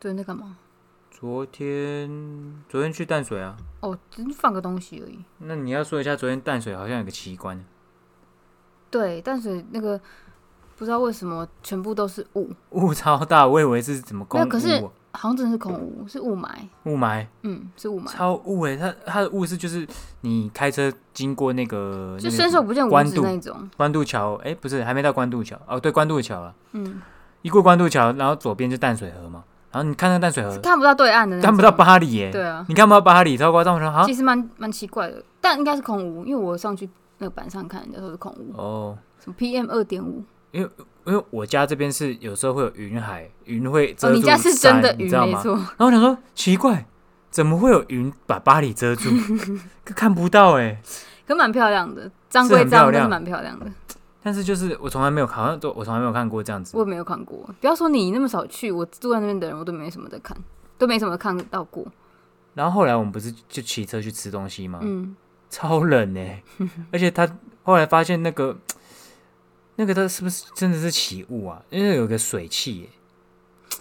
昨天在干嘛？昨天昨天去淡水啊。哦，只是放个东西而已。那你要说一下，昨天淡水好像有个奇观，对，淡水那个不知道为什么全部都是雾，雾超大，我以为是怎么公没有可是好像真的是空雾，是雾霾。雾霾，嗯，是雾霾，超雾诶、它它的雾是就是你开车经过那个就那个伸手不见五指那种。关渡桥，哎、不是还没到关渡桥哦，对，关渡桥了。嗯，一过关渡桥，然后左边就淡水河嘛，然后你看那个淡水河，看不到对岸的，看不到巴黎耶、对啊，你看不到巴黎，超夸张。我说好其实蛮蛮奇怪的，但应该是空污，因为我上去那个板上看，人家说是空污，哦，什么 PM 二点五，因为因为我家这边是有时候会有云海，云会遮哦，住你家是真的云？没错，然后我想说奇怪，怎么会有云把巴黎遮住？可 看不到哎、可蛮漂亮的，脏是归脏，但很漂亮。是蛮漂亮的。但是就是我从来没有，好像都我从来没有看过这样子我。也没有看过，不要说你那么少去，我住在那边的人我都没什么在看，都没什么看到过。然后后来我们不是就骑车去吃东西吗？嗯，超冷哎、而且他后来发现那个 那个他是不是真的是起雾啊？因为有个水汽、欸，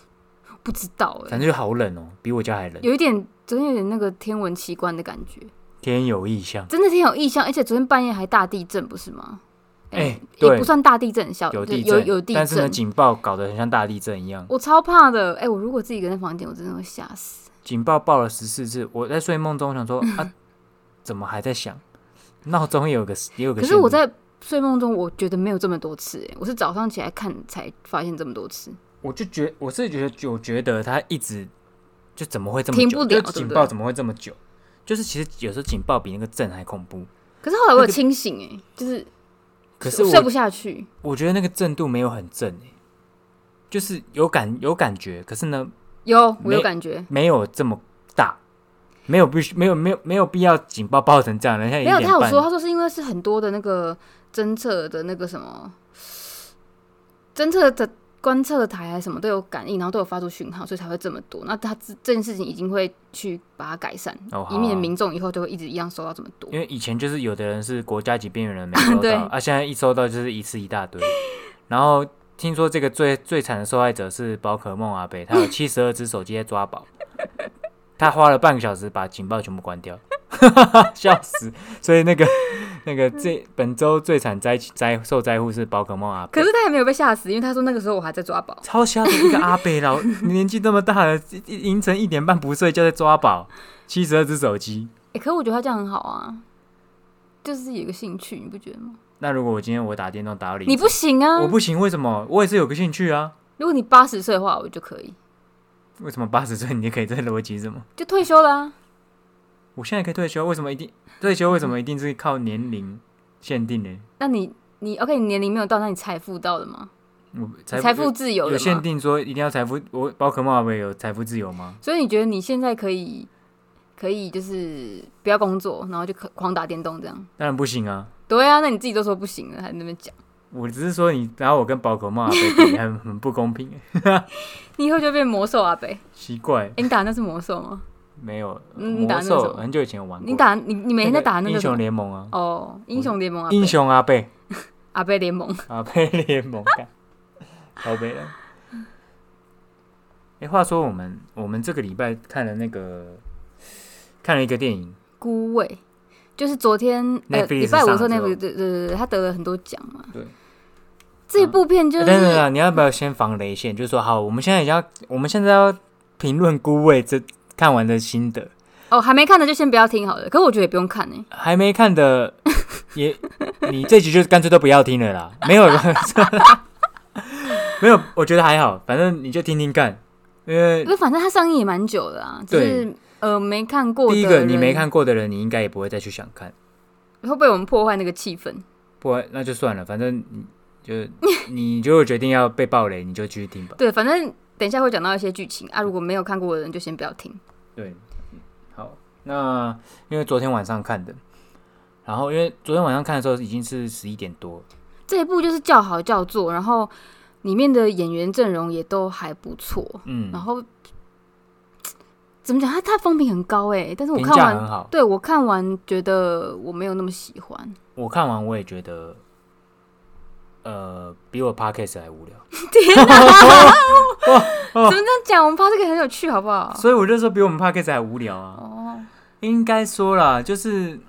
不知道哎、反正就好冷哦、比我家还冷。有一点昨天有点那个天文奇观的感觉，天有异象，真的天有异象，而且昨天半夜还大地震，不是吗？哎也不算大地震，小有地震，有有地震但是呢，警报搞得很像大地震一样。我超怕的。哎、我如果自己一个人在房间，我真的会吓死。警报报了十四次，我在睡梦中想说 啊，怎么还在响？闹钟也有个也有个。可是我在睡梦中，我觉得没有这么多次、哎，我是早上起来看才发现这么多次。我就觉我是觉得，我觉得他一直就怎么会这么久？停不了警报怎么会这么久？就是其实有时候警报比那个震还恐怖。可是后来我有清醒、哎，就是可是我不下去。我觉得那个震度没有很震诶、就是有感有感觉，可是呢有，我有感觉。没有这么大，没有必须没有没有没有必要警报报成这样，人家没有，他有说，他说是因为是很多的那个侦测的那个什么侦测的观测台还是什么都有感应，然后都有发出讯号，所以才会这么多。那他这这件事情已经会去把它改善，哦，好以免啊民众以后就会一直一样收到这么多。因为以前就是有的人是国家级边缘人没收对到，啊，现在一收到就是一次一大堆。然后听说这个最最惨的受害者是宝可梦阿北，他有七十二只手机在抓宝，他花了半个小时把警报全部关掉，笑死。所以那个 那个这本周最惨灾灾受灾户是宝可梦阿贝可。是他也没有被吓死，因为他说那个时候我还在抓宝。超吓的一个阿贝老，年纪这么大了，凌晨一点半不睡就在抓宝，七十二只手机。哎、可是我觉得他这样很好啊，就是有一个兴趣，你不觉得吗？那如果我今天我打电动打到你你不行啊我！不行，为什么？我也是有个兴趣啊。如果你八十岁的话，我就可以，为什么八十岁你就可以？这逻辑是什么？就退休了、啊。我现在可以退休，为什么一定退休？为什么一定是靠年龄限定呢？那你你 OK，你年龄没有到，那你财富到了吗？我你财富自由有限？定说一定要财富，我宝可梦阿贝有财富自由吗？所以你觉得你现在可以可以就是不要工作，然后就可狂打电动这样？当然不行啊！对啊，那你自己都说不行了，还在那边讲，我只是说你，然后我跟宝可梦阿贝比，很很不公平，你以后就变魔兽阿贝。奇怪，诶你打那是魔兽吗？没有嗯你打魔兽很久以前有玩过，你打你你每天在打那个英雄个什么？联盟啊，哦，英雄联盟啊英雄阿贝。阿贝联盟，阿贝联盟干，好悲了。哎、话说我们我们这个礼拜看了那个看了一个电影，孤味，就是昨天呃 Netflix 礼拜五的时候上了之后那部对对对对，他得了很多奖嘛。对，这部片就欸等等是等，你要不要先防雷线？就是说，好，我们现在已经要，我们现在要评论《孤味》这看完的心得，哦，还没看的就先不要听好了。可是我觉得也不用看呢、还没看的也，你这集就干脆都不要听了啦，没有，没有，我觉得还好，反正你就听听看，因为因为反正它上映也蛮久了啊，就是呃没看过的第一个你没看过的人，你应该也不会再去想看，会不会我们破坏那个气氛？不然那就算了，反正你就 你如果决定要被暴雷，你就继续听吧。对，反正等一下会讲到一些剧情啊，如果没有看过的人就先不要听。对，嗯好，那因为昨天晚上看的，然后因为昨天晚上看的时候已经是十一点多，这一部就是叫好叫座，然后里面的演员阵容也都还不错，嗯，然后怎么讲，它它风评很高哎，但是我看完。对我看完觉得我没有那么喜欢。我看完我也觉得呃，比我 podcast 还无聊，怎么这样讲？我们 podcast 很有趣，好不好？所以我就说比我们 podcast 还无聊啊。哦，应该说啦，就是，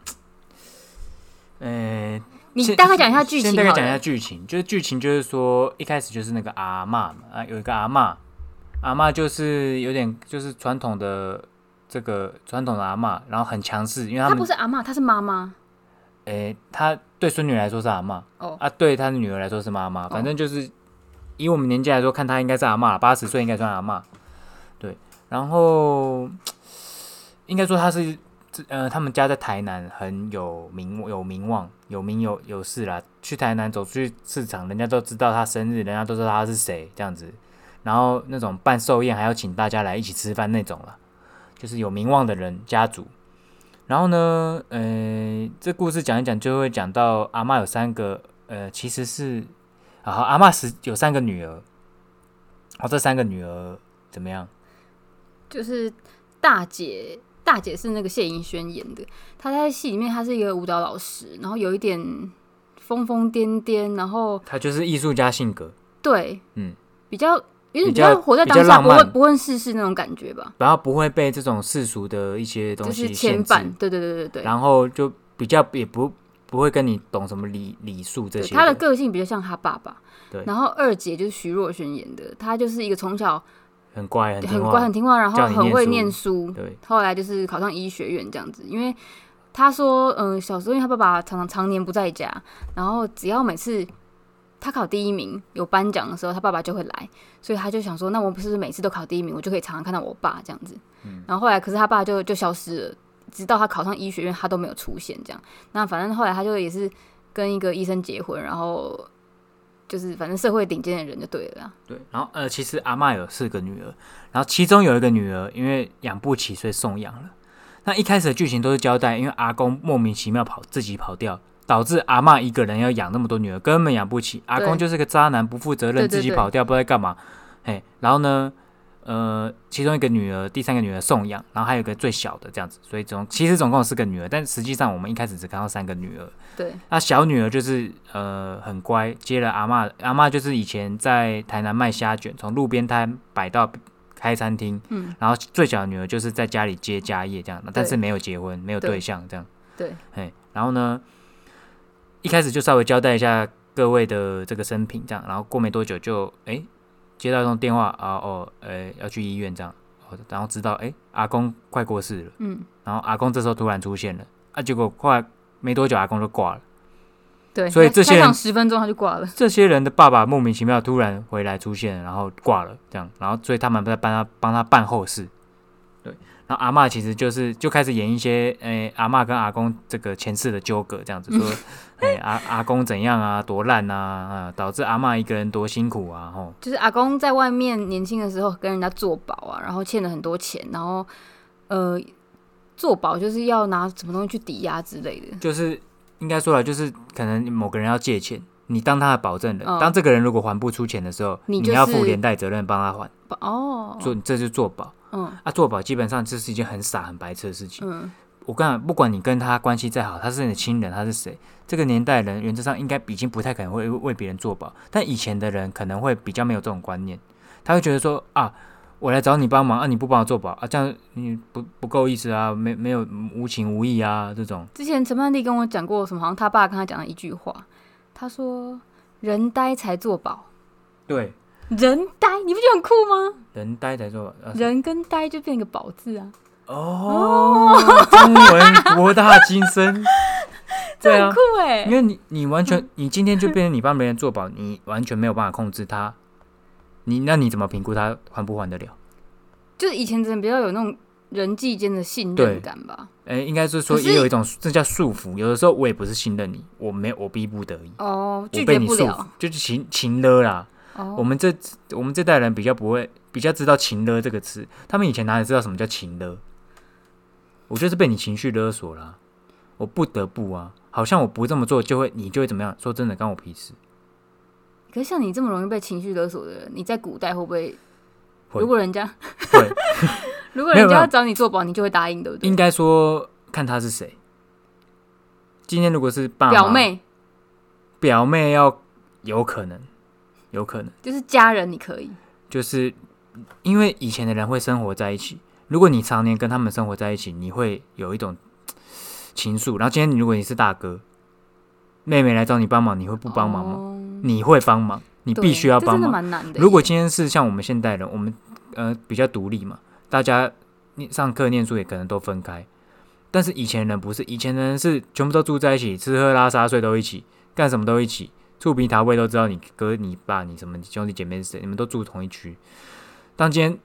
呃，你大概讲一下剧情。先大概讲一下剧情，就是剧情就是说，一开始就是那个阿嬷嘛，啊，有一个阿嬷，阿嬷就是有点就是传统的这个传统的阿嬷，然后很强势，因为他她不是阿嬷，她是妈妈。诶，他对孙女来说是阿嬷，哦啊，对他的女儿来说是妈妈，反正就是以我们年纪来说，看他应该是阿嬷，八十岁应该算阿嬷，对，然后应该说他是呃，他们家在台南很有名有名望，有名有有势啦。去台南走出去市场，人家都知道他生日，人家都知道他是谁这样子。然后那种办寿宴还要请大家来一起吃饭那种啦，就是有名望的人家族。然后呢，呃，这故事讲一讲就会讲到阿嬷有三个，呃，其实是啊，好阿嬷是有三个女儿，哦，这三个女儿怎么样？就是大姐，大姐是那个谢盈萱演的。她在戏里面，她是一个舞蹈老师，然后有一点疯疯癫癫，然后她就是艺术家性格，对，嗯，比较有点比比较较活在当下，不会不问世事那种感觉吧，然后不会被这种世俗的一些东西牵绊。对对对对对。然后就比较也不不会跟你懂什么礼礼数这，些他的个性比较像他爸爸。对然后二姐就是徐若瑄演的，她就是一个从小很乖很很，乖很听话，然后很会念念书。对后来就是考上医学院这样子，因为他说，嗯、小时候因为他爸爸常常常年不在家，然后只要每次他考第一名有颁奖的时候，他爸爸就会来，所以他就想说，那我不是每次都考第一名，我就可以常常看到我爸这样子。然后后来，可是他爸就就消失了，直到他考上医学院，他都没有出现这样。那反正后来他就也是跟一个医生结婚，然后就是反正社会顶尖的人就对了啦。对，然后呃，其实阿嬷有四个女儿，然后其中有一个女儿因为养不起，所以送养了。那一开始的剧情都是交代，因为阿公莫名其妙跑自己跑掉，导致阿嬷一个人要养那么多女儿，根本养不起。阿公就是个渣男，不负责任，自己跑掉，不知道在干嘛。嘿，然后呢，呃，其中一个女儿，第三个女儿送养，然后还有一个最小的这样子，所以总其实总共有四个女儿，但实际上我们一开始只看到三个女儿。对，那小女儿就是呃很乖，接了阿嬷，阿嬷就是以前在台南卖虾卷，从路边摊摆到开餐厅，嗯，然后最小的女儿就是在家里接家业这样，但是没有结婚，没有对。对象这样，对，嘿，然后呢，一开始就稍微交代一下各位的这个生平这样，然后过没多久就哎、接到一通电话啊哦，呃要去医院这样，哦然后知道哎、阿公快过世了，嗯，然后阿公这时候突然出现了，啊结果后来没多久阿公就挂了。对，所以这些人十分钟他就挂了。这些人的爸爸莫名其妙突然回来出现，然后挂了，这样，然后所以他们在帮他帮他办后事，对，然后阿嬷其实就是就开始演一些，诶、阿嬷跟阿公这个前世的纠葛，这样子说，诶、阿阿公怎样啊，多烂啊，啊，导致阿嬷一个人多辛苦啊，吼，就是阿公在外面年轻的时候跟人家做保啊，然后欠了很多钱，然后呃做保就是要拿什么东西去抵押之类的。就是应该说了，就是可能某个人要借钱。你当他的保证人，嗯当这个人如果还不出钱的时候，你就是要负连带责任帮他还，哦，做这就是做保嗯。啊。做保基本上这是一件很傻很白痴的事情。嗯，我跟你讲，不管你跟他关系再好，他是你的亲人，他是谁，这个年代人原则上应该已经不太可能会为别人做保，但以前的人可能会比较没有这种观念，他会觉得说啊，我来找你帮忙啊，你不帮我做保啊，这样你不不够意思啊，没没有无情无义啊，这种。之前陈曼丽跟我讲过什么，好像他爸跟他讲了一句话，他说人呆才做保，对人呆，你不觉得很酷吗？人呆才做。啊人跟呆就变一个宝字啊，哦，中文博大精深，对啊很酷，哎、因为你你完全你今天就变成你帮别人做保，你完全没有办法控制他，你那你怎么评估他还不还得了？就是以前真的比较有那种人际间的信任感吧。哎、应该是说也有一种这叫束缚，有的时候我也不是信任你，我没有我逼不得已，哦，我拒被你束缚绝不了。，就是情情勒啦。哦，我们这我们这代人比较不会，比较知道情勒这个词，他们以前哪里知道什么叫情勒？我就是被你情绪勒索啦，我不得不啊，好像我不这么做就会你就会怎么样？说真的，关我屁事。可是像你这么容易被情绪勒索的人，你在古代会不会？会如果人家会，如果人家要找你做保，你就会答应，对不对？应该说看他是谁。今天如果是爸表妹，表妹要有可能，有可能，就是家人你可以，就是因为以前的人会生活在一起，如果你常年跟他们生活在一起，你会有一种情愫。然后今天你如果你是大哥，妹妹来找你帮忙，你会不帮忙吗？哦你会帮忙，你必须要这真的帮忙。蛮难的。如果今天是像我们现代人，我们呃比较独立嘛，大家念上课念书也可能都分开。但是以前人不是，以前人是全部都住在一起，吃喝拉撒睡都一起，干什么都一起，触鼻桃味都知道你哥、你爸、你什么兄弟姐妹是谁，你们都住同一区。当今天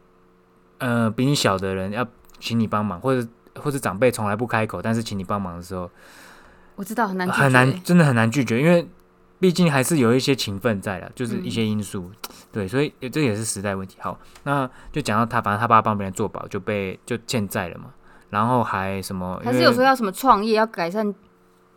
呃比你小的人要请你帮忙，或者或者长辈从来不开口，但是请你帮忙的时候，我知道很难拒很难，真的很难拒绝，因为毕竟还是有一些情分在的，就是一些因素，对，所以这也是时代问题。好，那就讲到他，反正他爸帮别人做保，就被就欠债了嘛，然后还什么，还是有时候要什么创业，要改善，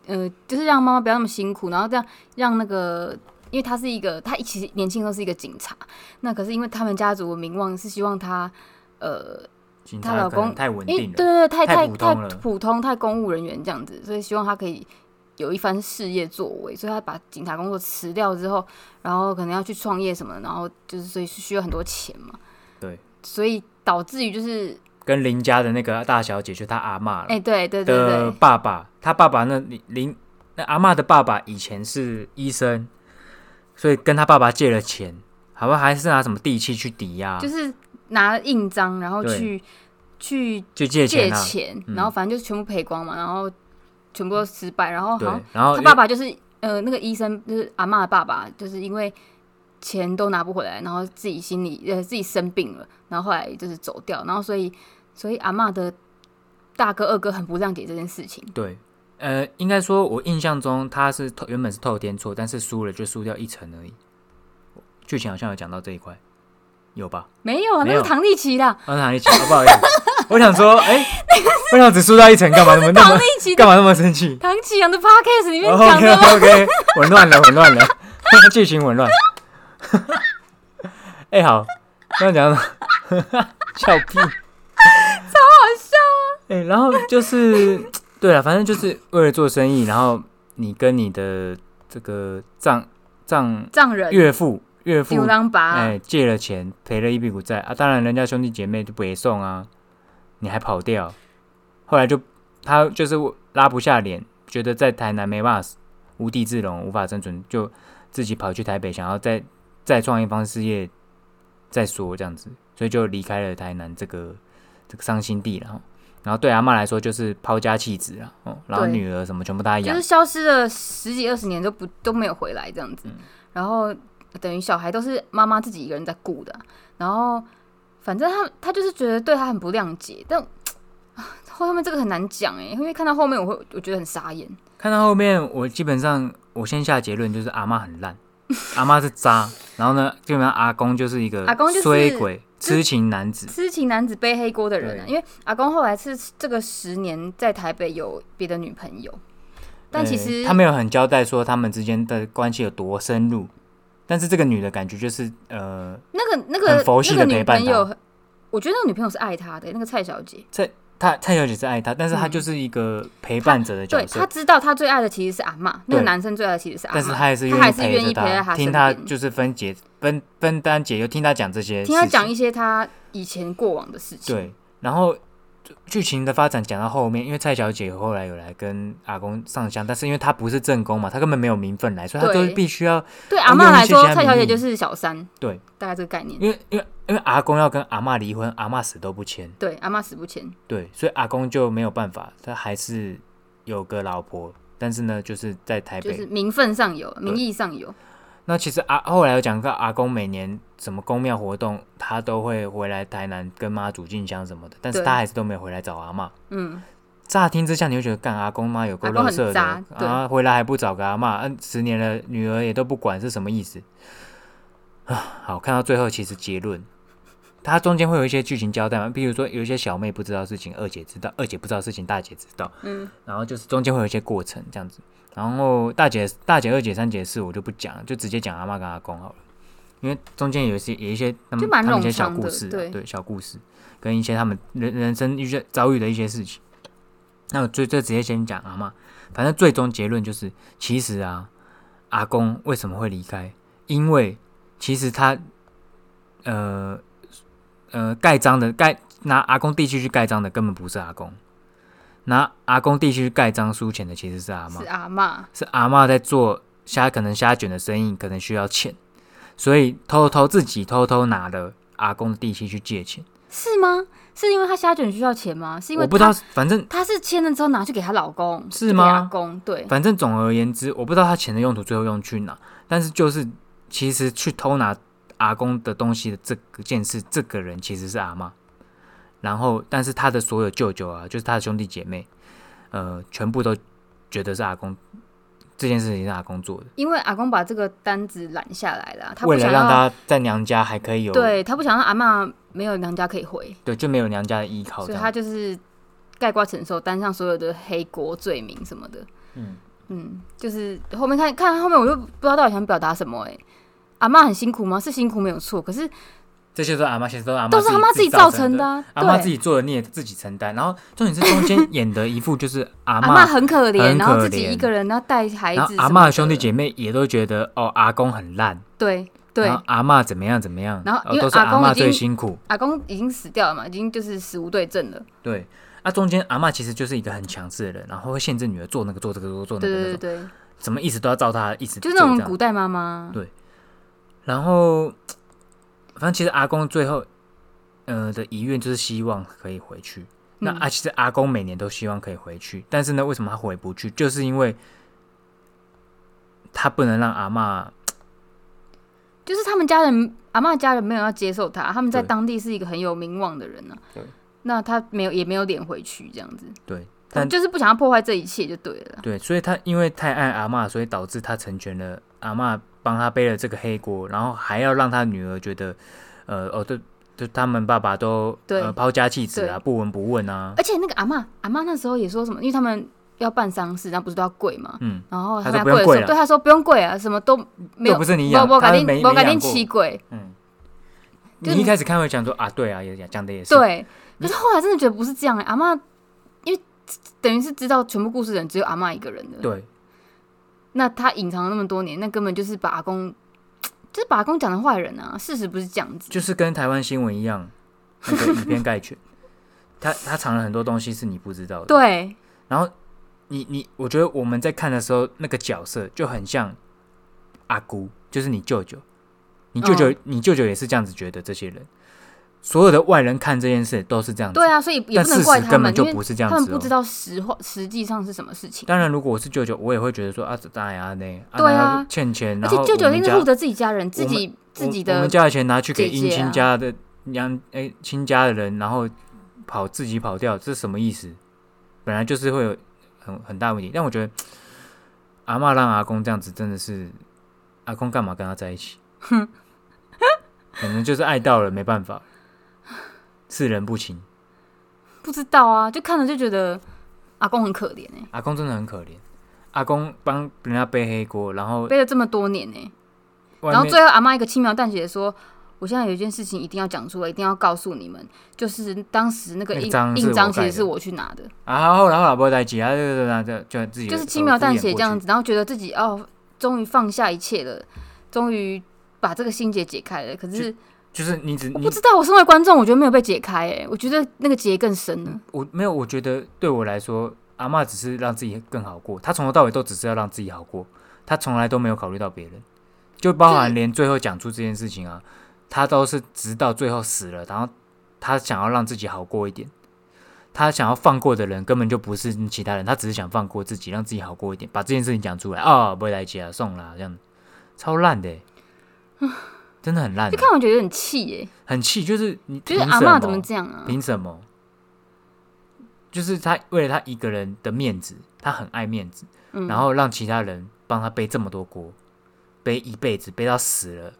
呃，就是让妈妈不要那么辛苦，然后这样让那个，因为他是一个，他其实年轻的时候是一个警察，那可是因为他们家族的名望是希望他，呃，警她老公因为定了，对对对，太太太太普通了普通，太公务人员这样子，所以希望他可以有一番事业作为，所以他把警察工作辞掉之后，然后可能要去创业什么的，然后就是所以是需要很多钱嘛，对，所以导致于就是，跟林家的那个大小姐，就他阿妈了哎、对对对的对，爸爸，他爸爸那林林那阿妈的爸爸以前是医生，所以跟他爸爸借了钱，好吧，还是拿什么地契去抵押，就是拿印章，然后对。去去就借借钱啊，钱，嗯。然后反正就是全部赔光嘛，然后全部都失败，然后好像，然后他爸爸就是呃那个医生就是阿妈的爸爸，就是因为钱都拿不回来，然后自己心里呃自己生病了，然后后来就是走掉，然后所以所以阿嬷的大哥二哥很不谅解这件事情，对，呃，应该说，我印象中他是透原本是透天错，但是输了就输掉一层而已。剧情好像有讲到这一块，有吧？没有啊，那是唐立奇的，啊，哪里讲？哦不好意思，我想说，哎、为什么只输掉一层？干嘛那么那么唐立奇的干嘛那么生气唐启阳的 podcast 里面讲的吗？OK，混乱了，混乱了，剧情混乱。哎、好，刚刚讲到笑屁！哎、然后就是对啊，反正就是为了做生意，然后你跟你的这个丈丈丈人岳父岳父哎、借了钱赔了一屁股债啊，当然人家兄弟姐妹就不给送啊，你还跑掉，后来就他就是拉不下脸，觉得在台南没办法无地自容，无法生存，就自己跑去台北，想要再再创一番事业再说这样子，所以就离开了台南这个这个伤心地了哈。然后对阿妈来说就是抛家弃子了哦，然后女儿什么全部她养。就是，消失了十几二十年都不都没有回来这样子，嗯。然后等于小孩都是妈妈自己一个人在顾的啊，然后反正他他就是觉得对他很不谅解，但啊后面这个很难讲哎，因为看到后面我会我觉得很傻眼，看到后面，我基本上我先下结论就是阿妈很烂，阿妈是渣，然后呢，基本上阿公就是一个阿公就是衰鬼、痴情男子。痴情男子背黑锅的人啊，因为阿公后来是这个十年在台北有别的女朋友，但其呃实他没有很交代说他们之间的关系有多深入，但是这个女的感觉就是呃，那个那个佛系那个女地陪伴朋友，我觉得那个女朋友是爱他的，那个蔡小姐。她蔡小姐是爱他，但是她嗯。就是一个陪伴者的角色对他，知道他最爱的其实是阿嬷，那个男生最爱的其实是阿嬷，但是他还是愿意陪在他，听身边，他就是分解分分担解忧，听他讲这些，听他讲一些他以前过往的事情。对，然后剧情的发展讲到后面，因为蔡小姐后来有来跟阿公上香，但是因为她不是正宫嘛，她根本没有名分来，所以她都必须要，对阿嬷来说，蔡小姐就是小三，对，大概这个概念。因为因为因为阿公要跟阿嬷离婚，阿嬷死都不签，对，阿妈死不签，对，所以阿公就没有办法，他还是有个老婆，但是呢，就是在台北。就是名分上有，名义上有。那其实阿后来有讲到阿公每年什么公庙活动，他都会回来台南跟妈祖进香什么的，但是他还是都没有回来找阿妈。嗯，乍听之下，你会觉得干阿公妈有够阿公很乐色的啊，回来还不找个阿妈，嗯、十年了，女儿也都不管，是什么意思。啊？好，看到最后，其实结论，它中间会有一些剧情交代嘛，比如说有一些小妹不知道事情，二姐知道，二姐不知道事情，大姐知道，嗯，然后就是中间会有一些过程这样子，然后大姐、大姐、二姐、三姐四我就不讲了，就直接讲阿妈跟阿公好了，因为中间有一些有一些他们他们一些小故事、啊，对对小故事，跟一些他们人人生遇些遭遇的一些事情。那我最最直接先讲阿妈，反正最终结论就是，其实啊，阿公为什么会离开？因为其实他呃呃盖章的盖拿阿公地契去盖章的根本不是阿公，拿阿公地契去盖章输钱的其实是阿妈是，阿妈，是阿妈在做虾可能虾卷的生意，可能需要钱，所以偷偷自己偷偷拿了阿公的地契去借钱。是吗？是因为他虾卷需要钱吗？是因为我不知道，反正他是签了之后拿去给她老公，是吗阿公对，反正总而言之，我不知道他钱的用途最后用去哪，但是就是其实去偷拿阿公的东西的这个件事，这个人其实是阿妈。然后，但是他的所有舅舅啊，就是他的兄弟姐妹，呃，全部都觉得是阿公这件事情是阿公做的，因为阿公把这个单子揽下来了，他为了，让他在娘家还可以有对他不想让阿嬷没有娘家可以回，对就没有娘家的依靠所以。他就是盖瓜承受，担上所有的黑锅罪名什么的。嗯，嗯，就是后面看看后面，我就不知道到底想表达什么、欸。哎，阿嬷很辛苦吗？是辛苦没有错，可是这些都是阿妈，其实都是阿妈都是阿妈自己己造成成的、啊。阿妈自己做的孽自己承担，然后重点是中间演的一副就是阿阿妈嬷很可怜，然后自己一个人，然后带孩子阿妈的兄弟姐妹也都觉得哦，阿公很烂，对对。阿妈怎么样怎么样，然后因是阿公最辛苦。阿公已经死掉了嘛，已经就是死无对证了。对，那、中间阿妈其实就是一个很强势的人，然后会限制女儿做那个做这个做做那个，对对对，怎么一直都要照她一直就那种古代妈妈。对。然后反正其实阿公最后呃的遗愿就是希望可以回去。那嗯啊，其实阿公每年都希望可以回去，但是呢，为什么他回不去？就是因为他不能让阿嬷 就是他们家人，阿嬷家人没有要接受他，他们在当地是一个很有名望的人呢、对那他没有也没有脸回去，这样子，对，他但就是不想要破坏这一切就对了。对，所以他因为太爱阿嬷，所以导致他成全了阿嬷，帮他背了这个黑锅，然后还要让他女儿觉得，呃，哦，对，就他们爸爸都对。呃抛家弃子啊，不闻不问啊，而且那个阿妈，阿妈那时候也说什么，因为他们要办丧事，然后不是都要跪嘛，嗯，然后他他们要跪的时候，对他说不用跪啊，什么都没有，又不是你养，我我改定我改定没养过。七跪，嗯，你一开始看会讲说啊，对啊，也讲的也是，对，可是后来真的觉得不是这样、欸，阿妈因为等于是知道全部故事的人只有阿妈一个人的，对那他隐藏了那么多年，那根本就是把阿公，就是把阿公讲的坏人啊！事实不是这样子，就是跟台湾新闻一样，那个以偏概全，他他藏了很多东西是你不知道的，对。然后你你，我觉得我们在看的时候，那个角色就很像阿姑，就是你舅舅，你舅舅，嗯。你舅舅也是这样子觉得这些人，所有的外人看这件事都是这样子，对啊，所以也但不能怪他们，本就不是这样子、哦。他们不知道实话实际上是什么事情。当然，如果我是舅舅，我也会觉得说啊，这当然啊，那对啊欠钱，而且舅舅一定是护着自己家人，自己自己的我们的家的钱拿去给姻亲家的娘哎亲家的人，然后跑自己跑掉，这是什么意思？本来就是会有很很大问题，但我觉得阿嬷让阿公这样子真的是，阿公干嘛跟他在一起？哼 可能就是爱到了没办法，世人不清。不知道啊，就看了就觉得阿公很可怜哎、阿公真的很可怜，阿公帮人家背黑锅，然后背了这么多年哎、外面然后最后阿妈一个轻描淡写的说。我现在有一件事情一定要讲出来，一定要告诉你们，就是当时那个印章印章其实是我去拿的，啊，后来后来不会在一起啊，对对对对，就自己就是轻描淡写这样子。子，然后觉得自己哦，终于放下一切了，终于把这个心结解开了。可是就是你只你我不知道，我身为观众，我觉得没有被解开，哎，我觉得那个结更深了。我没有，我觉得对我来说，阿嬷只是让自己更好过，她从头到尾都只是要让自己好过，她从来都没有考虑到别人，就包含连最后讲出这件事情啊，她都是直到最后死了，然后她想要让自己好过一点，她想要放过的人根本就不是其他人，她只是想放过自己，让自己好过一点，把这件事情讲出来。啊，不会来接啊，送啦，这样。超烂的欸、真的很烂就，看我觉得很气，哎，很气，就是你就是凭什么阿妈怎么这样啊？凭什么？就是他为了他一个人的面子，他很爱面子，嗯然后让其他人帮他背这么多锅，背一辈子，背到死了，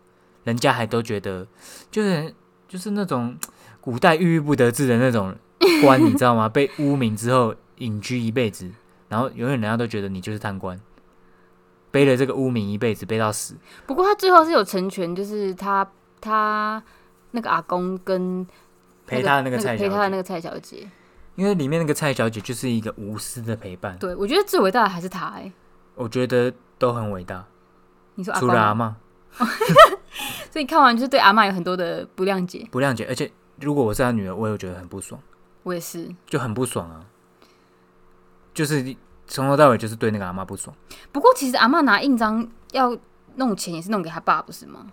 人家还都觉得就是就是那种 古代郁郁不得志的那种官，你知道吗？被污名之后隐居一辈子，然后永远人家都觉得你就是贪官，背了这个污名一辈子，背到死。不过他最后是有成全，就是他他那个阿公跟陪他的那个蔡小姐，陪他的那个蔡小姐。因为里面那个蔡小姐就是一个无私的陪伴，对，我觉得最伟大的还是他，哎，我觉得都很伟大。你说阿，除了阿妈 所以看完就是对阿妈有很多的不谅解。不谅解，而且如果我是他女儿，我也觉得很不爽，我也是，就很不爽啊，就是从头到尾就是对那个阿妈不爽，不过其实阿妈拿印章要弄钱也是弄给他爸，不是吗？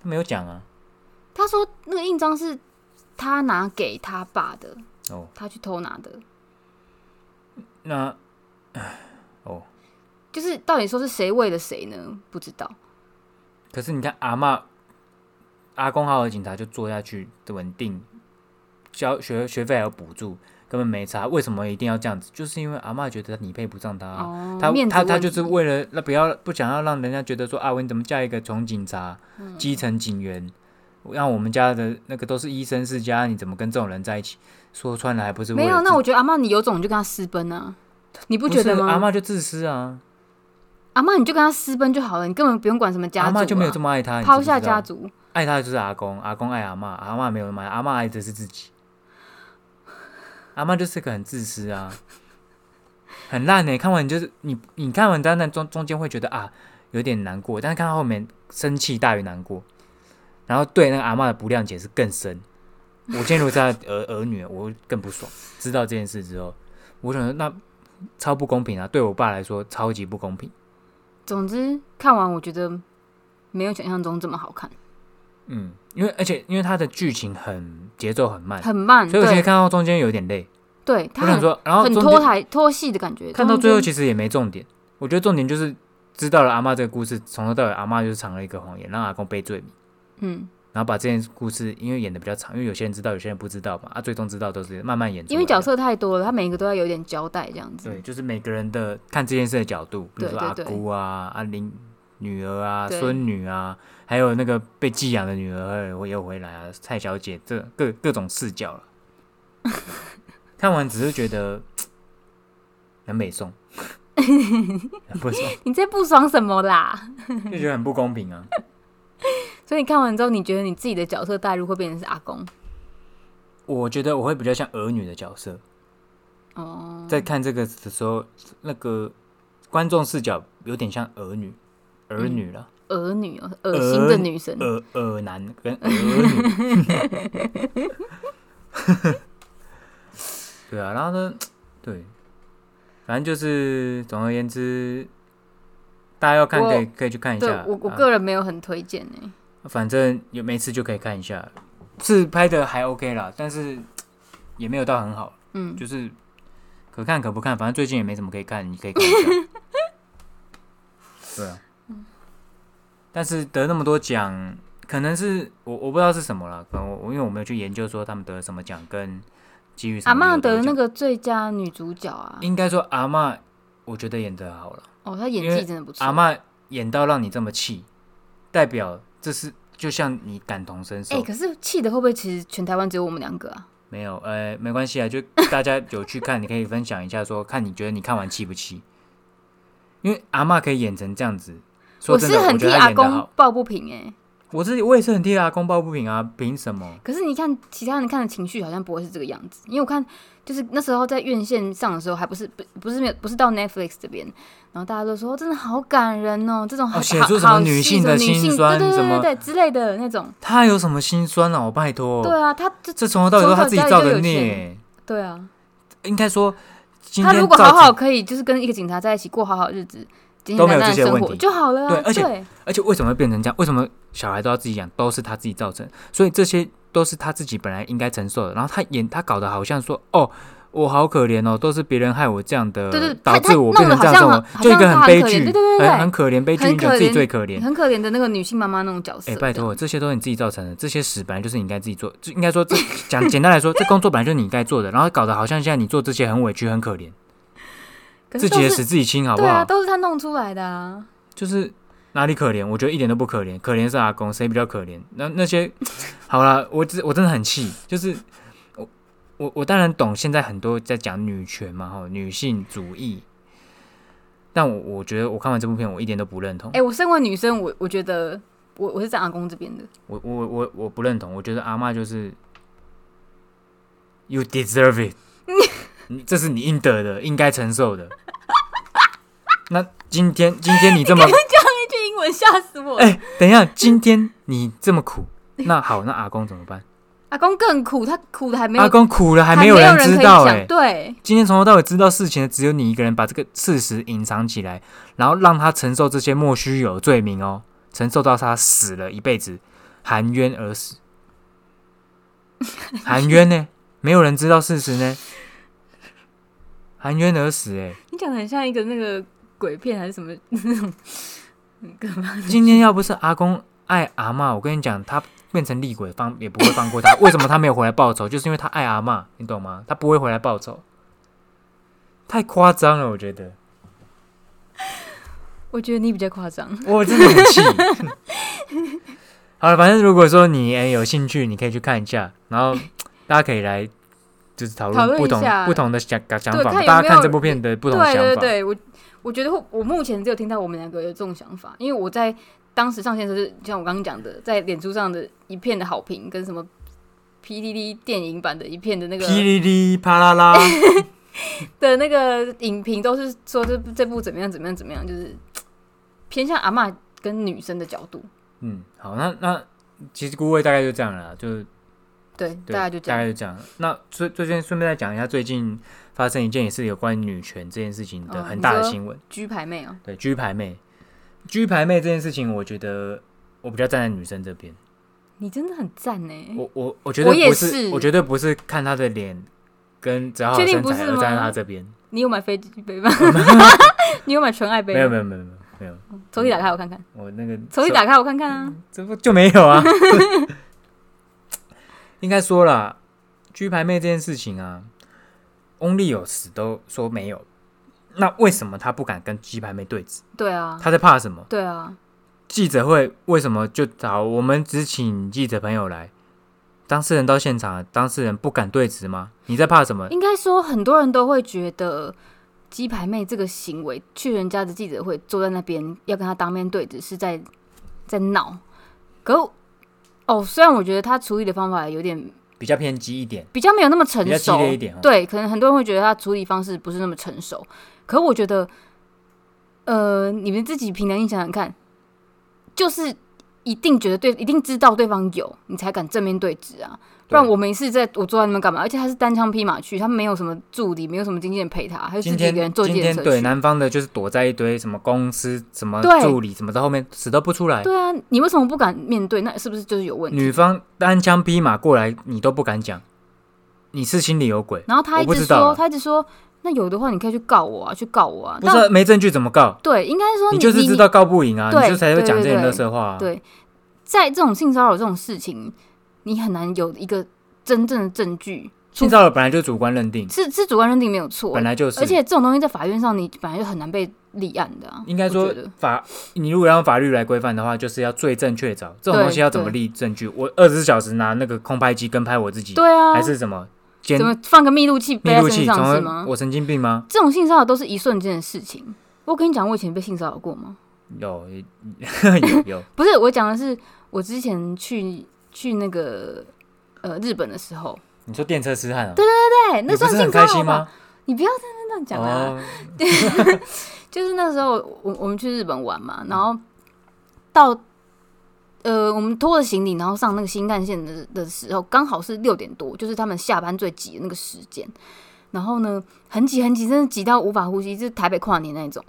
他没有讲啊，他说那个印章是他拿给他爸的，哦，他去偷拿的。那，哦，就是到底说是谁为了谁呢？不知道。可是你看阿妈、阿公还有警察就做下去的稳定，交学学费还有补助，根本没差。为什么一定要这样子？就是因为阿妈觉得你配不上他啊、哦，他他他就是题为了那不要不想要让人家觉得说啊，我你怎么嫁一个穷警察、嗯基层警员，让我们家的那个都是医生世家，你怎么跟这种人在一起？说穿了还不是为没有。那我觉得阿妈你有种你就跟他私奔啊，你不觉得吗？阿妈就自私啊，阿妈你就跟他私奔就好了，你根本不用管什么家族、啊。阿妈就没有这么爱他，抛下家族。爱他的就是阿公，阿公爱阿妈，阿妈没有那么爱，阿妈爱的是自己。阿妈就是个很自私啊，很烂呢、看完就是你，你看完在那中中间会觉得啊有点难过，但是看到后面生气大于难过，然后对那个阿妈的不谅解是更深。我今天如果是他儿 儿女，我会更不爽。知道这件事之后，我想说那超不公平啊！对我爸来说超级不公平。总之看完我觉得没有想象中这么好看，嗯，因为而且因为它的剧情很节奏很慢，很慢，所以我其实看到中间有点累。对，我他很想说，然后很拖台拖戏的感觉。看到最后其实也没重点。我觉得重点就是知道了阿妈这个故事，从头到尾阿妈就是藏了一个谎言，让阿公背罪名，嗯，然后把这件故事因为演的比较长，因为有些人知道，有些人不知道嘛，啊，最终知道都是慢慢演。因为角色太多了，他每一个都要有点交代这样子。对，就是每个人的看这件事的角度，比如说阿姑啊、阿玲女儿啊、对孙女啊，还有那个被寄养的女儿也会也有回来啊，蔡小姐这各各种视角了。看完只是觉得很美颂，很不爽，你在不爽什么啦？就觉得很不公平啊。所以你看完之后，你觉得你自己的角色代入会变成是阿公？我觉得我会比较像儿女的角色，哦，在看这个的时候，那个观众视角有点像儿女，儿女了。儿女哦，恶心的女神。耳耳男跟儿女。对啊，然后呢，对，反正就是总而言之，大家要看可以可以去看一下。我我啊个人没有很推荐呢。反正有没次就可以看一下，是拍的还 OK 啦，但是也没有到很好，嗯，就是可看可不看，反正最近也没什么可以看，你可以看一下。对啊，但是得那么多奖，可能是我我不知道是什么了，可能我我因为我没有去研究说他们得了什么奖跟基于什么阿妈得那个最佳女主角啊，应该说阿嬷，我觉得演得好了，哦，她演技真的不错。阿嬷演到让你这么气，代表这是就像你感同身受。哎、可是气的会不会其实全台湾只有我们两个啊？没有，呃，没关系啊，就大家有去看，你可以分享一下说看你觉得你看完气不气？因为阿嬷可以演成这样子，说我是很替阿。公抱不平哎、我自己我也是很替阿公抱不平啊，凭什么？可是你看其他人看的情绪好像不会是这个样子，因为我看就是那时候在院线上的时候，还不是不不是没有不是到 Netflix 这边，然后大家都说真的好感人哦，这种好、哦写好出什么女性的什么女性辛酸对对对对对之类的那种。他有什么心酸啊？我拜托，对啊，他这这从头到尾都他自己造的孽。对啊，应该说，他如果好好可以就是跟一个警察在一起过好好日子，都没有这些问题就好了、啊。对而且而且为什么会变成这样？为什么小孩都要自己养？都是他自己造成，所以这些都是他自己本来应该承受的。然后他演他搞得好像说，哦，我好可怜哦，都是别人害我这样的，对对导致我变成这样就一个很悲剧，很可怜对对对对很很可怜，悲剧很可英雄自己最可怜。很可怜的那个女性妈妈那种角色。哎、拜托，这些都是你自己造成的，这些屎本来就是你应该自己做，就应该说这讲简单来说，这工作本来就是你该做的，然后搞得好像现在你做这些很委屈、很可怜，自己的屎自己清，好不好？对啊，都是他弄出来的啊。就是哪里可怜？我觉得一点都不可怜，可怜是阿公，谁比较可怜？那那些好啦，我只我真的很气，就是我我我当然懂现在很多在讲女权嘛，哈，女性主义，但我我觉得我看完这部片，我一点都不认同哎、，我身为女生，我我觉得我我是站阿公这边的。我我我我不认同，我觉得阿妈就是 you deserve it，你这是你应得的，应该承受的。那今天今天你这么 一句英文，吓死我了！哎、等一下，今天你这么苦，那好，那阿公怎么办？阿公更苦，他苦的还没有阿公苦了，还还没有人知道、讲哎，对，今天从头到尾知道事情的只有你一个人，把这个事实隐藏起来，然后让他承受这些莫须有的罪名哦，承受到他死了一辈子，含冤而死，含冤呢？没有人知道事实呢，含冤而死、哎，你讲的很像一个那个鬼片还是什么那种 很可怕。今天要不是阿公爱阿嬷，我跟你讲，他变成厉鬼放也不会放过他。为什么他没有回来报仇？就是因为他爱阿嬷，你懂吗？他不会回来报仇，太夸张了，我觉得。我觉得你比较夸张。我真的很气。好了，反正如果说你哎、有兴趣，你可以去看一下，然后大家可以来就是讨讨论不同论一下不同的想想对法，大家看看有没有这部片的不同对想法。对对，我我觉得会我目前只有听到我们两个有这种想法，因为我在当时上线的时候，就像我刚刚讲的，在脸书上的一片的好评，跟什么 PDD 电影版的一片的那个噼里哩啪啦啦，的那个影评，都是说这部这部怎么样怎么样怎么样，就是偏向阿嬷跟女生的角度。嗯，好，那那其实顾问大概就这样了啦，就对，对，大概就这样。大概就这样。那最最近顺便再讲一下，最近发生一件也是有关于女权这件事情的哦很大的新闻。居牌妹哦、对，居牌妹，居牌妹这件事情，我觉得我比较站在女生这边。你真的很赞呢。我我我觉得不是，是我绝对不是看她的脸跟只要身材而站在她这边。你有买飞机杯吗？你有买纯爱杯？没有没有没有没有没有，抽屉打开我看看，我那个抽屉打开我看看啊。这不就没有啊？应该说啦，居牌妹这件事情啊，翁立友死都说没有，那为什么他不敢跟鸡排妹对峙？对啊，他在怕什么？对啊，记者会为什么就找我们只请记者朋友来？当事人到现场，当事人不敢对峙吗？你在怕什么？应该说很多人都会觉得鸡排妹这个行为，去人家的记者会坐在那边要跟他当面对质，是在在闹。可哦，虽然我觉得他处理的方法有点比较偏激一点，比较没有那么成比较激熟，烈一点哦。对，可能很多人会觉得他处理方式不是那么成熟。可我觉得，呃，你们自己凭良心想想看，就是一定觉得对，一定知道对方有，你才敢正面对质啊。不然对我没事在我坐在那边干嘛？而且他是单枪匹马去，他没有什么助理，没有什么经纪人陪他，他就自今己一个人坐天今天。对南方的就是躲在一堆什么公司、什么助理、什么在后面死都不出来。对啊，你为什么不敢面对？那是不是就是有问题？女方单枪匹马过来，你都不敢讲，你是心里有鬼。然后他一直说，他一直说，那有的话你可以去告我啊，去告我啊。不但是没证据怎么告？对，应该说你就是知道告不赢啊，你就才会讲这些对对对垃圾话啊。对，在这种性骚扰这种事情，你很难有一个真正的证据，性骚扰本来就主观认定，是是主观认定没有错本，来就是。而且这种东西在法院上，你本来就很难被立案的啊。应该说法，你如果要用法律来规范的话，就是要罪证确凿。这种东西要怎么立证据？我二十四小时拿那个空拍机跟拍我自己，对啊，还是什么怎么放个密录器背在身密录器？从上是吗？我神经病吗？这种性骚扰都是一瞬间的事情。我跟你讲，我以前被性骚扰过吗？有 有有，不是，我讲的是我之前去去那个呃日本的时候，你说电车痴汉啊？对，那算你不是很性骚扰吧开心吗？？你不要在那乱讲啊！哦，就是那时候我我们去日本玩嘛，然后到呃我们拖着行李，然后上那个新干线的的时候，刚好是六点多，就是他们下班最挤的那个时间。然后呢，很挤很挤，真的挤到无法呼吸，就是台北跨年那种。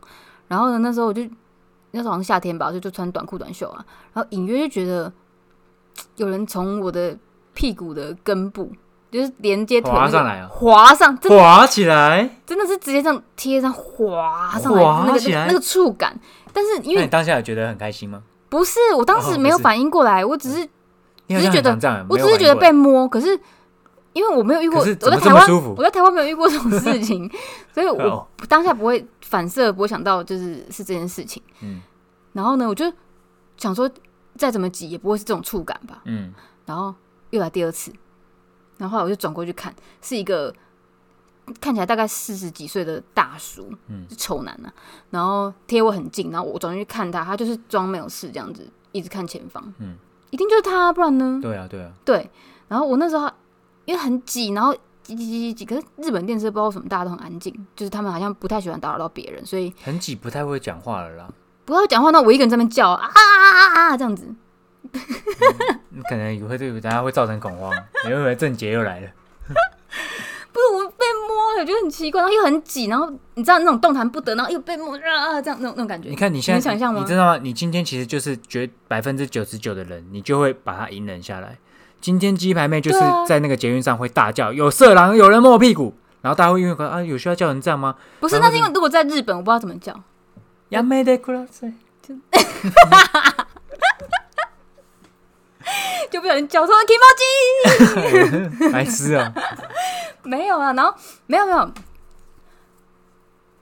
然后呢，那时候我就那时候好像夏天吧，就就穿短裤短袖啊，然后隐约就觉得有人从我的屁股的根部，就是连接腿、那个滑上来啊滑上，真的滑起来。真的是直接这样贴上滑上来，那个滑起来那个那个触感。但是因为你当下有觉得很开心吗？不是我当时没有反应过来，我只是只是觉得我只是觉得被摸，可是因为我没有遇过，我在台湾我在台湾没有遇过这种事情，所以我哦当下不会反射，不会想到就是是这件事情。嗯然后呢，我就想说，再怎么挤也不会是这种触感吧。嗯，然后又来第二次，然后后来我就转过去看，是一个看起来大概四十几岁的大叔，嗯。是丑男啊，然后贴我很近，然后我转过去看他，他就是装没有事这样子，一直看前方，嗯，一定就是他，不然呢？对啊对啊，对，然后我那时候因为很挤，然后挤挤挤挤挤，可是日本电视不知道为什么大家都很安静，就是他们好像不太喜欢打扰到别人，所以很挤不太会讲话了啦。不要讲话，那我一个人在那边叫啊啊啊啊啊这样子，你可能也会对大家会造成恐慌，你会以为郑杰又来了。不是我被摸，我觉得很奇怪，然后又很挤，然后你知道那种动弹不得，然后又被摸啊，这样那种那种感觉。你看你现在，能想象吗你知道吗？你今天其实就是绝百分之九十九的人，你就会把它隐忍下来。今天鸡排妹就是在那个捷运上会大叫，有色狼，有人摸我屁股，然后大家会因为啊，有需要叫成这样吗？不是，那是因为如果在日本，我不知道怎么叫。就不小心叫错了 Kimoji，白痴啊！没有啊，然后没有没有，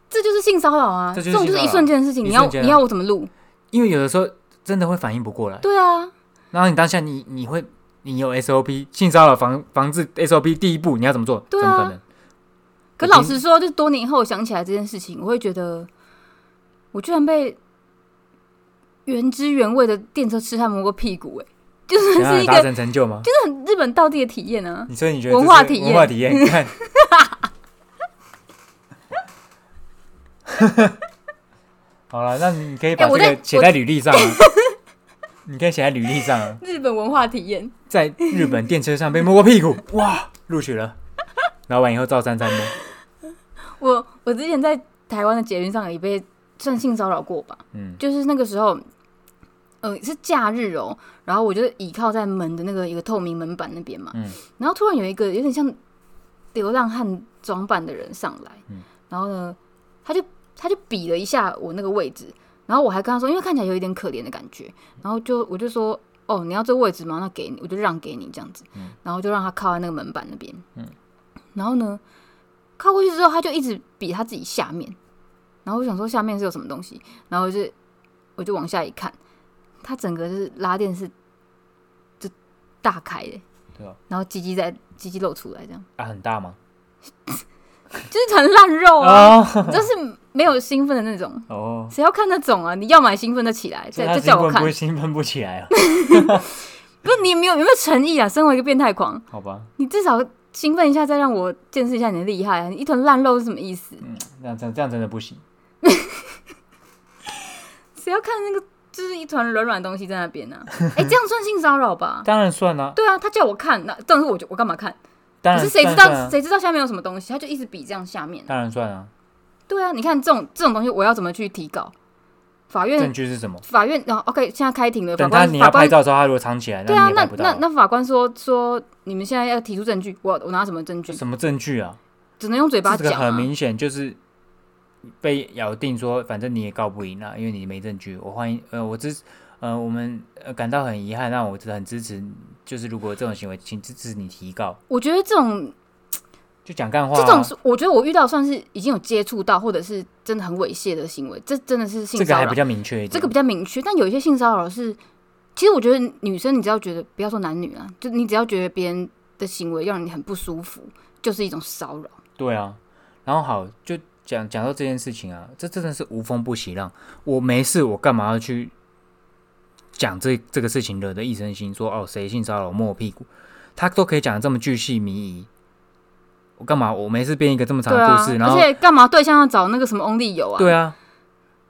这就是性骚扰啊，这就是种就是一瞬间的事情，你要你要我怎么录？因为有的时候真的会反应不过来，对啊，然后你当下你你会你有 SOP 性骚扰防防治 SOP 第一步你要怎么做？对啊怎么可能？可老实说，就是多年以后想起来这件事情，我会觉得我居然被原汁原味的电车痴汉摸过屁股、欸，哎，就算怎样达是一个成成就吗？就是很日本道地的体验啊。你所以你觉得文化体验文化体验？你看，好了，那你可以把这个写在履历上啊。你可以写在履历上啊，日本文化体验，在日本电车上被摸过屁股，哇，录取了。老板以后照三三摸，我我之前在台湾的捷运上也被算性骚扰过吧，嗯。就是那个时候，呃，是假日哦，然后我就倚靠在门的那个一个透明门板那边嘛，嗯。然后突然有一个有点像流浪汉装扮的人上来，嗯。然后呢，他就他就比了一下我那个位置，然后我还跟他说，因为看起来有一点可怜的感觉，然后就我就说，哦，你要这个位置吗？那给你，我就让给你这样子，嗯。然后就让他靠在那个门板那边，嗯。然后呢，靠过去之后，他就一直比他自己下面，然后我想说下面是有什么东西，然后我就我就往下一看，它整个就是拉链是就大开的，对啊然后鸡鸡在鸡鸡露出来这样。啊，很大吗？就是很烂肉啊，哦 就是没有兴奋的那种。哦，谁要看那种啊？你要买兴奋的起来，再就叫我看不。兴奋不起来啊？不是你没有有没有诚意啊？身为一个变态狂，好吧，你至少兴奋一下，再让我见识一下你的厉害啊！你一团烂肉是什么意思？嗯，这样这样这样真的不行。谁要看那个就是一团软软的东西在那边呢、啊？哎、这样算性骚扰吧？当然算啊，对啊，他叫我看，那但是我就我干嘛看？当然可是谁知道谁知道下面有什么东西？他就一直比这样下面。当然算啊。对啊，你看这种这种东西，我要怎么去提稿？法院证据是什么？法院，然后 OK，现在开庭了，法等他官你要拍照的时候，他如果藏起来，对啊，那那那法官说说你们现在要提出证据，我我拿什么证据？什么证据啊？只能用嘴巴这个。很明显就是被咬定说，反正你也告不赢啊，因为你没证据。我欢迎呃，我支呃，我们呃感到很遗憾，但我很支持，就是如果这种行为，请支持你提告，我觉得这种就讲干话、啊。这种是，我觉得我遇到算是已经有接触到，或者是真的很猥亵的行为，这真的是性骚扰这个还比。较明确一点。这个比较明确，但有一些性骚扰是，其实我觉得女生你只要觉得不要说男女啊，就你只要觉得别人的行为让你很不舒服，就是一种骚扰。对啊，然后好，就讲讲到这件事情啊，这真的是无风不起浪。我没事，我干嘛要去讲这这个事情，惹得一身腥？说哦，谁性骚扰摸我屁股，他都可以讲的这么巨细靡遗。我干嘛？我没事编一个这么长的故事，，然而后且干嘛对象要找那个什么 only 友啊？对啊，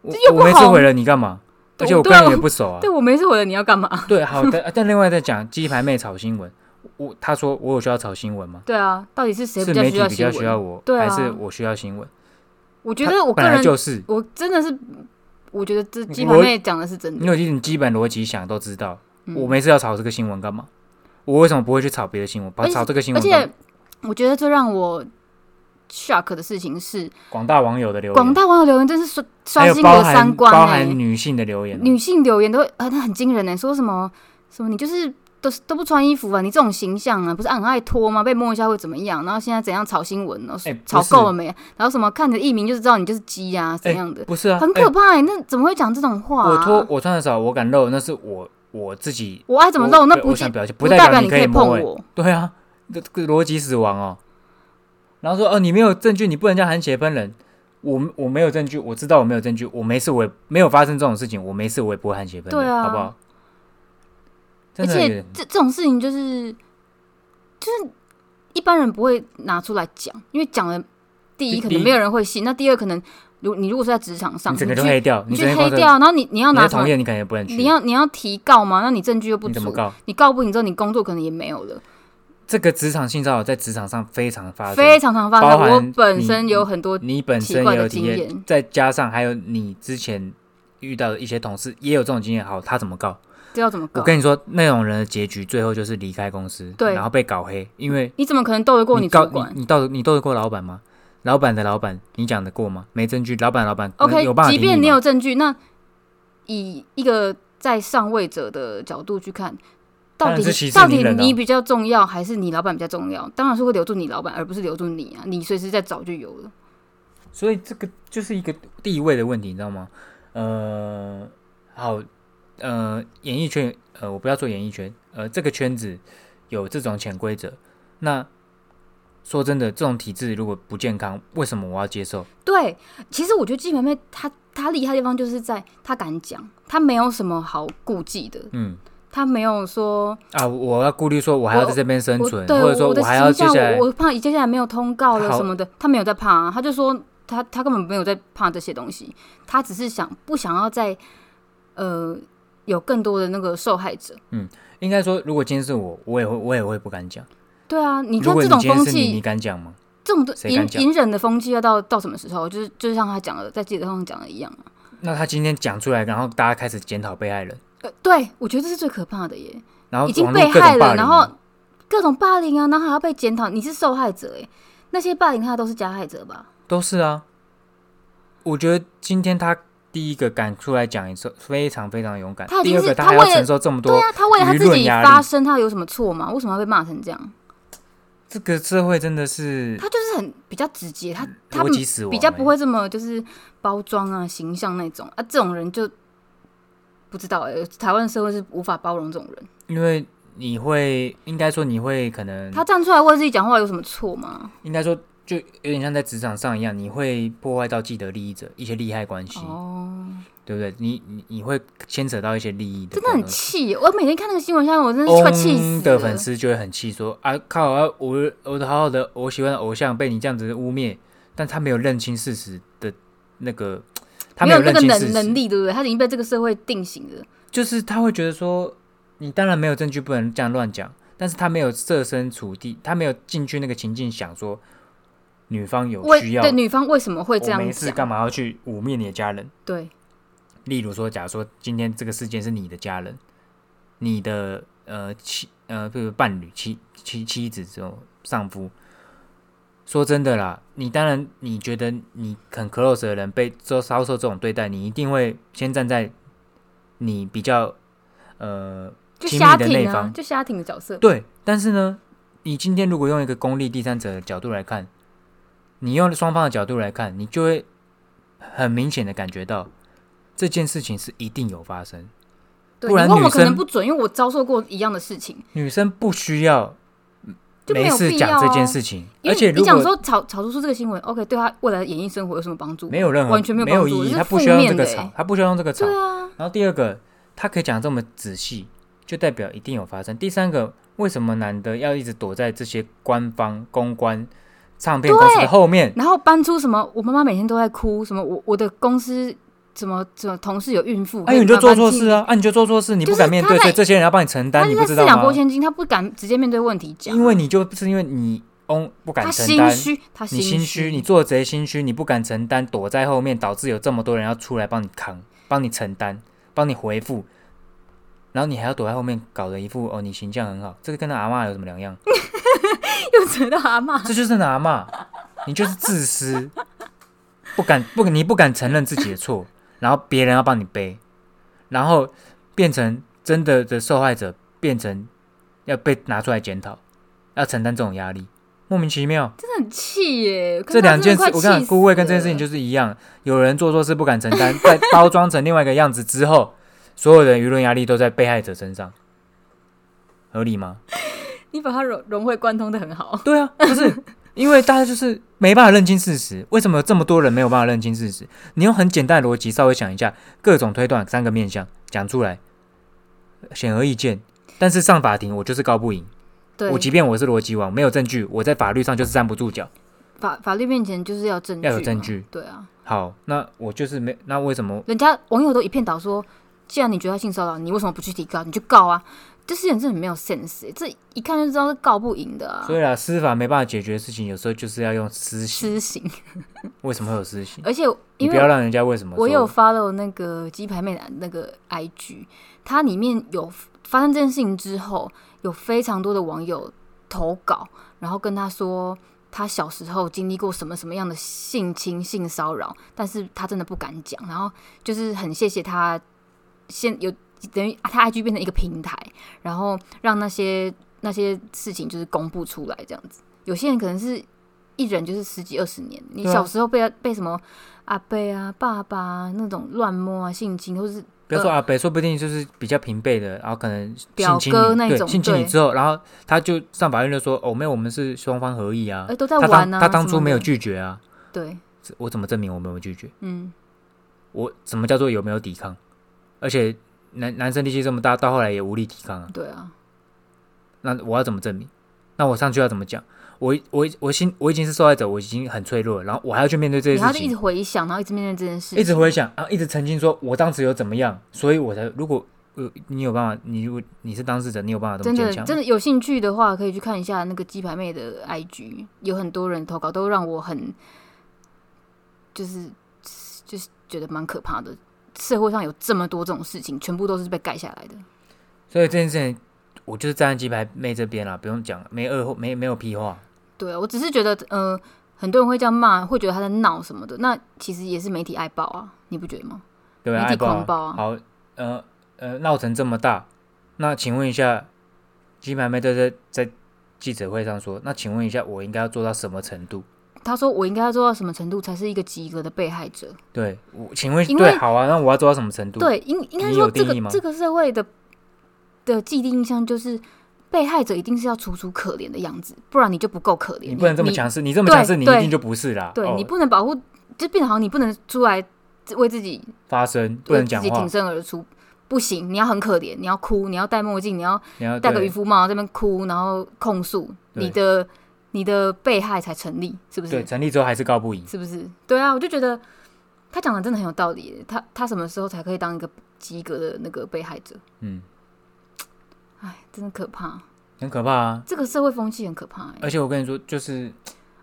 我我没事毁了你干嘛？而且我跟你也不熟啊。对我没事毁了，你要干嘛？对，好的。但另外再讲鸡排妹炒新闻，我他说我有需要炒新闻吗？对啊，到底是谁是比较媒体比较需要我，对啊还是我需要新闻？我觉得我个人，就是，我真的是，我觉得这鸡我排妹讲的是真的。你有一点基本逻辑想都知道。嗯我没事要炒这个新闻干嘛？我为什么不会去炒别的新闻？把炒这个新闻而，且我觉得最让我 shock 的事情是，广大网友的留言，广大网友留言真是刷刷新我的三观包哎、含女性的留言哦，女性留言都很很惊人呢、说什么什么你就是都是都不穿衣服啊，你这种形象啊，不是很爱脱吗？被摸一下会怎么样？然后现在怎样炒新闻呢？哎不炒够了没？然后什么看着艺名就是知道你就是鸡啊，怎样的？不是啊，很哎可怕、欸，那怎么会讲这种话、啊？我脱我穿的少，我敢露，那是我我自己我爱怎么露，那不是想表现，不代表你可以碰我。对啊，这这个逻辑死亡哦。然后说哦，你没有证据，你不能这样含血喷人。我我没有证据，我知道我没有证据，我没事，我也没有发生这种事情，我没事，我也不会含血喷人，对啊好不好？而且这这种事情就是就是一般人不会拿出来讲，因为讲了第一可能没有人会信，那第二可能如你如果是在职场上，你整个就去黑掉，你去黑掉，然后你你要拿同业你可能也不能去，你要你要提告吗？那你证据又不足，你怎么告？你告不赢之后，你工作可能也没有了，这个职场性骚扰在职场上非常发生，非常常发生。我本身有很多你本身有经验，再加上还有你之前遇到的一些同事也有这种经验，好，他怎么告？这要怎么搞？我跟你说，那种人的结局最后就是离开公司，对然后被搞黑，因为你怎么可能斗得过你主管你你斗你斗得过老板吗？老板的老板，你讲得过吗？没证据，老板老板？OK，有办法即便你有证据，那以一个在上位者的角度去看，到底到底你比较重要，还是你老板比较重要？当然是会留住你老板，而不是留住你啊！你随时在找就有了。所以这个就是一个地位的问题，你知道吗？呃，好，呃，演艺圈，呃，我不要做演艺圈，呃，这个圈子有这种潜规则，那说真的，这种体制如果不健康，为什么我要接受？对，其实我觉得季梅妹她她厉害的地方就是在她敢讲，她没有什么好顾忌的，嗯。他没有说啊，我要顾虑说，我还要在这边生存，对或者说我还要接，下来我我怕接下来没有通告了什么的，他没有在怕、啊，他就说他他根本没有在怕这些东西，他只是想不想要在呃有更多的那个受害者。嗯应该说，如果今天是我，我也会，我也会不敢讲。对啊，你看这种风气你，你，敢讲吗？这种的隐隐忍的风气要到到什么时候？就是就是像他讲的，在记者会上讲的一样啊。那他今天讲出来，然后大家开始检讨被害人，呃，对，我觉得这是最可怕的耶，然后已经被害了，然后各种霸凌啊，然后还要被检讨，你是受害者哎，那些霸凌他都是加害者吧？都是啊。我觉得今天他第一个敢出来讲一次，非常非常勇敢第二是个他还要承受这么多对啊，他为了他自己发声，他有什么错吗？为什么要被骂成这样？这个社会真的是他就是很比较直接，他他比较不会这么就是包装啊、形象那种啊，这种人就不知道哎、台湾社会是无法包容这种人。因为你会应该说你会可能他站出来为自己讲话有什么错吗？应该说就有点像在职场上一样，你会破坏到既得利益者一些利害关系，哦，对不对？你你你会牵扯到一些利益的真的很。气！我每天看那个新闻下面，我真的是快气。的粉丝就会很气，说啊靠啊，我我的好好的我喜欢的偶像被你这样子污蔑，但他没有认清事实的那个，他没有那个能能力，对不对？他已经被这个社会定型了。就是他会觉得说，你当然没有证据，不能这样乱讲，但是他没有设身处地，他没有进去那个情境想说，女方有需要对，女方为什么会这样没事讲？干嘛要去污蔑你的家人？对，例如说，假如说今天这个事件是你的家人，你的呃妻呃，比如伴侣、妻妻妻子这种丈夫，说真的啦，你当然你觉得你很 close 的人被遭遭受这种对待，你一定会先站在你比较呃就亲密的那一方就家庭的角色。对，但是呢，你今天如果用一个公利第三者的角度来看，你用双方的角度来看，你就会很明显的感觉到这件事情是一定有发生。不然女生可能不准，因为我遭受过一样的事情，女生不需要就没事讲这件事情，而且你讲说炒炒出出这个新闻，OK，对他未来的演艺生活有什么帮助？没有任何完全没有意义，他不需要用这个负面的欸，吵他不需要用这个吵。对啊，然后第二个，他可以讲这么仔细，就代表一定有发生。第三个，为什么男的要一直躲在这些官方公关唱片公司的后面？然后搬出什么，我妈妈每天都在哭，什么我我的公司怎么怎么同事有孕妇，哎，你就做错事啊！啊，你就做错事，你不敢面对，所以这些人要帮你承担，你不知道吗？两拨千斤，他不敢直接面对问题讲，因为你就是因为你哦不敢承担，心虚，他你心虚，你做贼心虚，你不敢承担，躲在后面，导致有这么多人要出来帮你扛、帮你承担、帮你回复，然后你还要躲在后面，搞得一副哦你形象很好，这个跟他阿嬷有什么两样？又扯到阿妈，这就是那阿嬷，你就是自私，不敢不你不敢承认自己的错，然后别人要帮你背，然后变成真的的受害者，变成要被拿出来检讨，要承担这种压力，莫名其妙。真的很气耶！这两件事，我跟你讲，孤味跟这件事情就就是一样，有人做错事不敢承担，在 包装成另外一个样子之后，所有的舆论压力都在被害者身上，合理吗？你把它融融会贯通的很好，对啊，不是因为大家就是没办法认清事实，为什么这么多人没有办法认清事实？你用很简单的逻辑稍微想一下，各种推断三个面向讲出来，显而易见。但是上法庭我就是告不赢，对我，即便我是逻辑王，没有证据，我在法律上就是站不住脚。法法律面前就是要证据，要有证据，对啊，好，那我就是没，那为什么？人家网友都一片倒说，既然你觉得他性骚扰，你为什么不去提告？你去告啊！这些人真的很没有 sense，、欸、这一看就知道是告不赢的啊。所以啊，司法没办法解决的事情，有时候就是要用私刑。私刑，为什么会有私刑？而且不要让人家为什么？我有 follow 那个鸡排妹的那个 IG，它里面有发生这件事情之后，有非常多的网友投稿，然后跟他说他小时候经历过什么什么样的性侵、性骚扰，但是他真的不敢讲，然后就是很谢谢他现有等于他 IG 变成一个平台，然后让那些那些事情就是公布出来这样子。有些人可能是一忍就是十几二十年，你小时候被被什么阿伯啊、爸爸啊那种乱摸啊、性侵，或是不要说阿北，说不定就是比较平辈的，然后可能表哥那种性侵你之后，然后他就上法院就说：“哦，没有，我们是双方合意啊。哎、都在他玩啊。当他当初没有拒绝啊，对，我怎么证明我没有拒绝？嗯，我什么叫做有没有抵抗？而且男男生力气这么大，到后来也无力抵抗啊。对啊，那我要怎么证明？那我上去要怎么讲？我我我心我已经是受害者，我已经很脆弱了，然后我还要去面对这些事情你还要一直，回想，然后一直面对这件事情，一直回想，然后一直澄清说我当时有怎么样，所以我才如果呃你有办法，你如果你是当事者，你有办法这真的么坚强？真的有兴趣的话，可以去看一下那个鸡排妹的 IG，有很多人投稿，都让我很就是就是觉得蛮可怕的。社会上有这么多这种事情，全部都是被盖下来的。所以这件事情，我就是站在鸡排妹这边啦，不用讲，没二货，没没有屁话。对啊，我只是觉得，呃，很多人会这样骂，会觉得他在闹什么的，那其实也是媒体爱报啊，你不觉得吗？对啊，媒体爱爆狂暴啊好，呃呃，闹成这么大，那请问一下，鸡排妹在在在记者会上说，那请问一下，我应该要做到什么程度？他说我应该要做到什么程度才是一个及格的被害者？对，我请问对，好啊，那我要做到什么程度？，对，应应该说这个这个社会的的既定印象就是。被害者一定是要楚楚可怜的样子，不然你就不够可怜。你不能这么强势，你这么强势，你一定就不是啦。对、哦你不能保护，就变得好像你不能出来为自己发声，不能讲话自己挺，身而出，不行，你要很可怜，你要哭，你要戴墨镜，你要你要戴个渔夫帽，在那边哭，然后控诉你的你的被害才成立，是不是对，成立之后还是告不赢。是不是？对啊，我就觉得他讲的真的很有道理。他他什么时候才可以当一个及格的那个被害者？嗯，哎，真的可怕，很可怕啊。这个社会风气很可怕哎。而且我跟你说，就是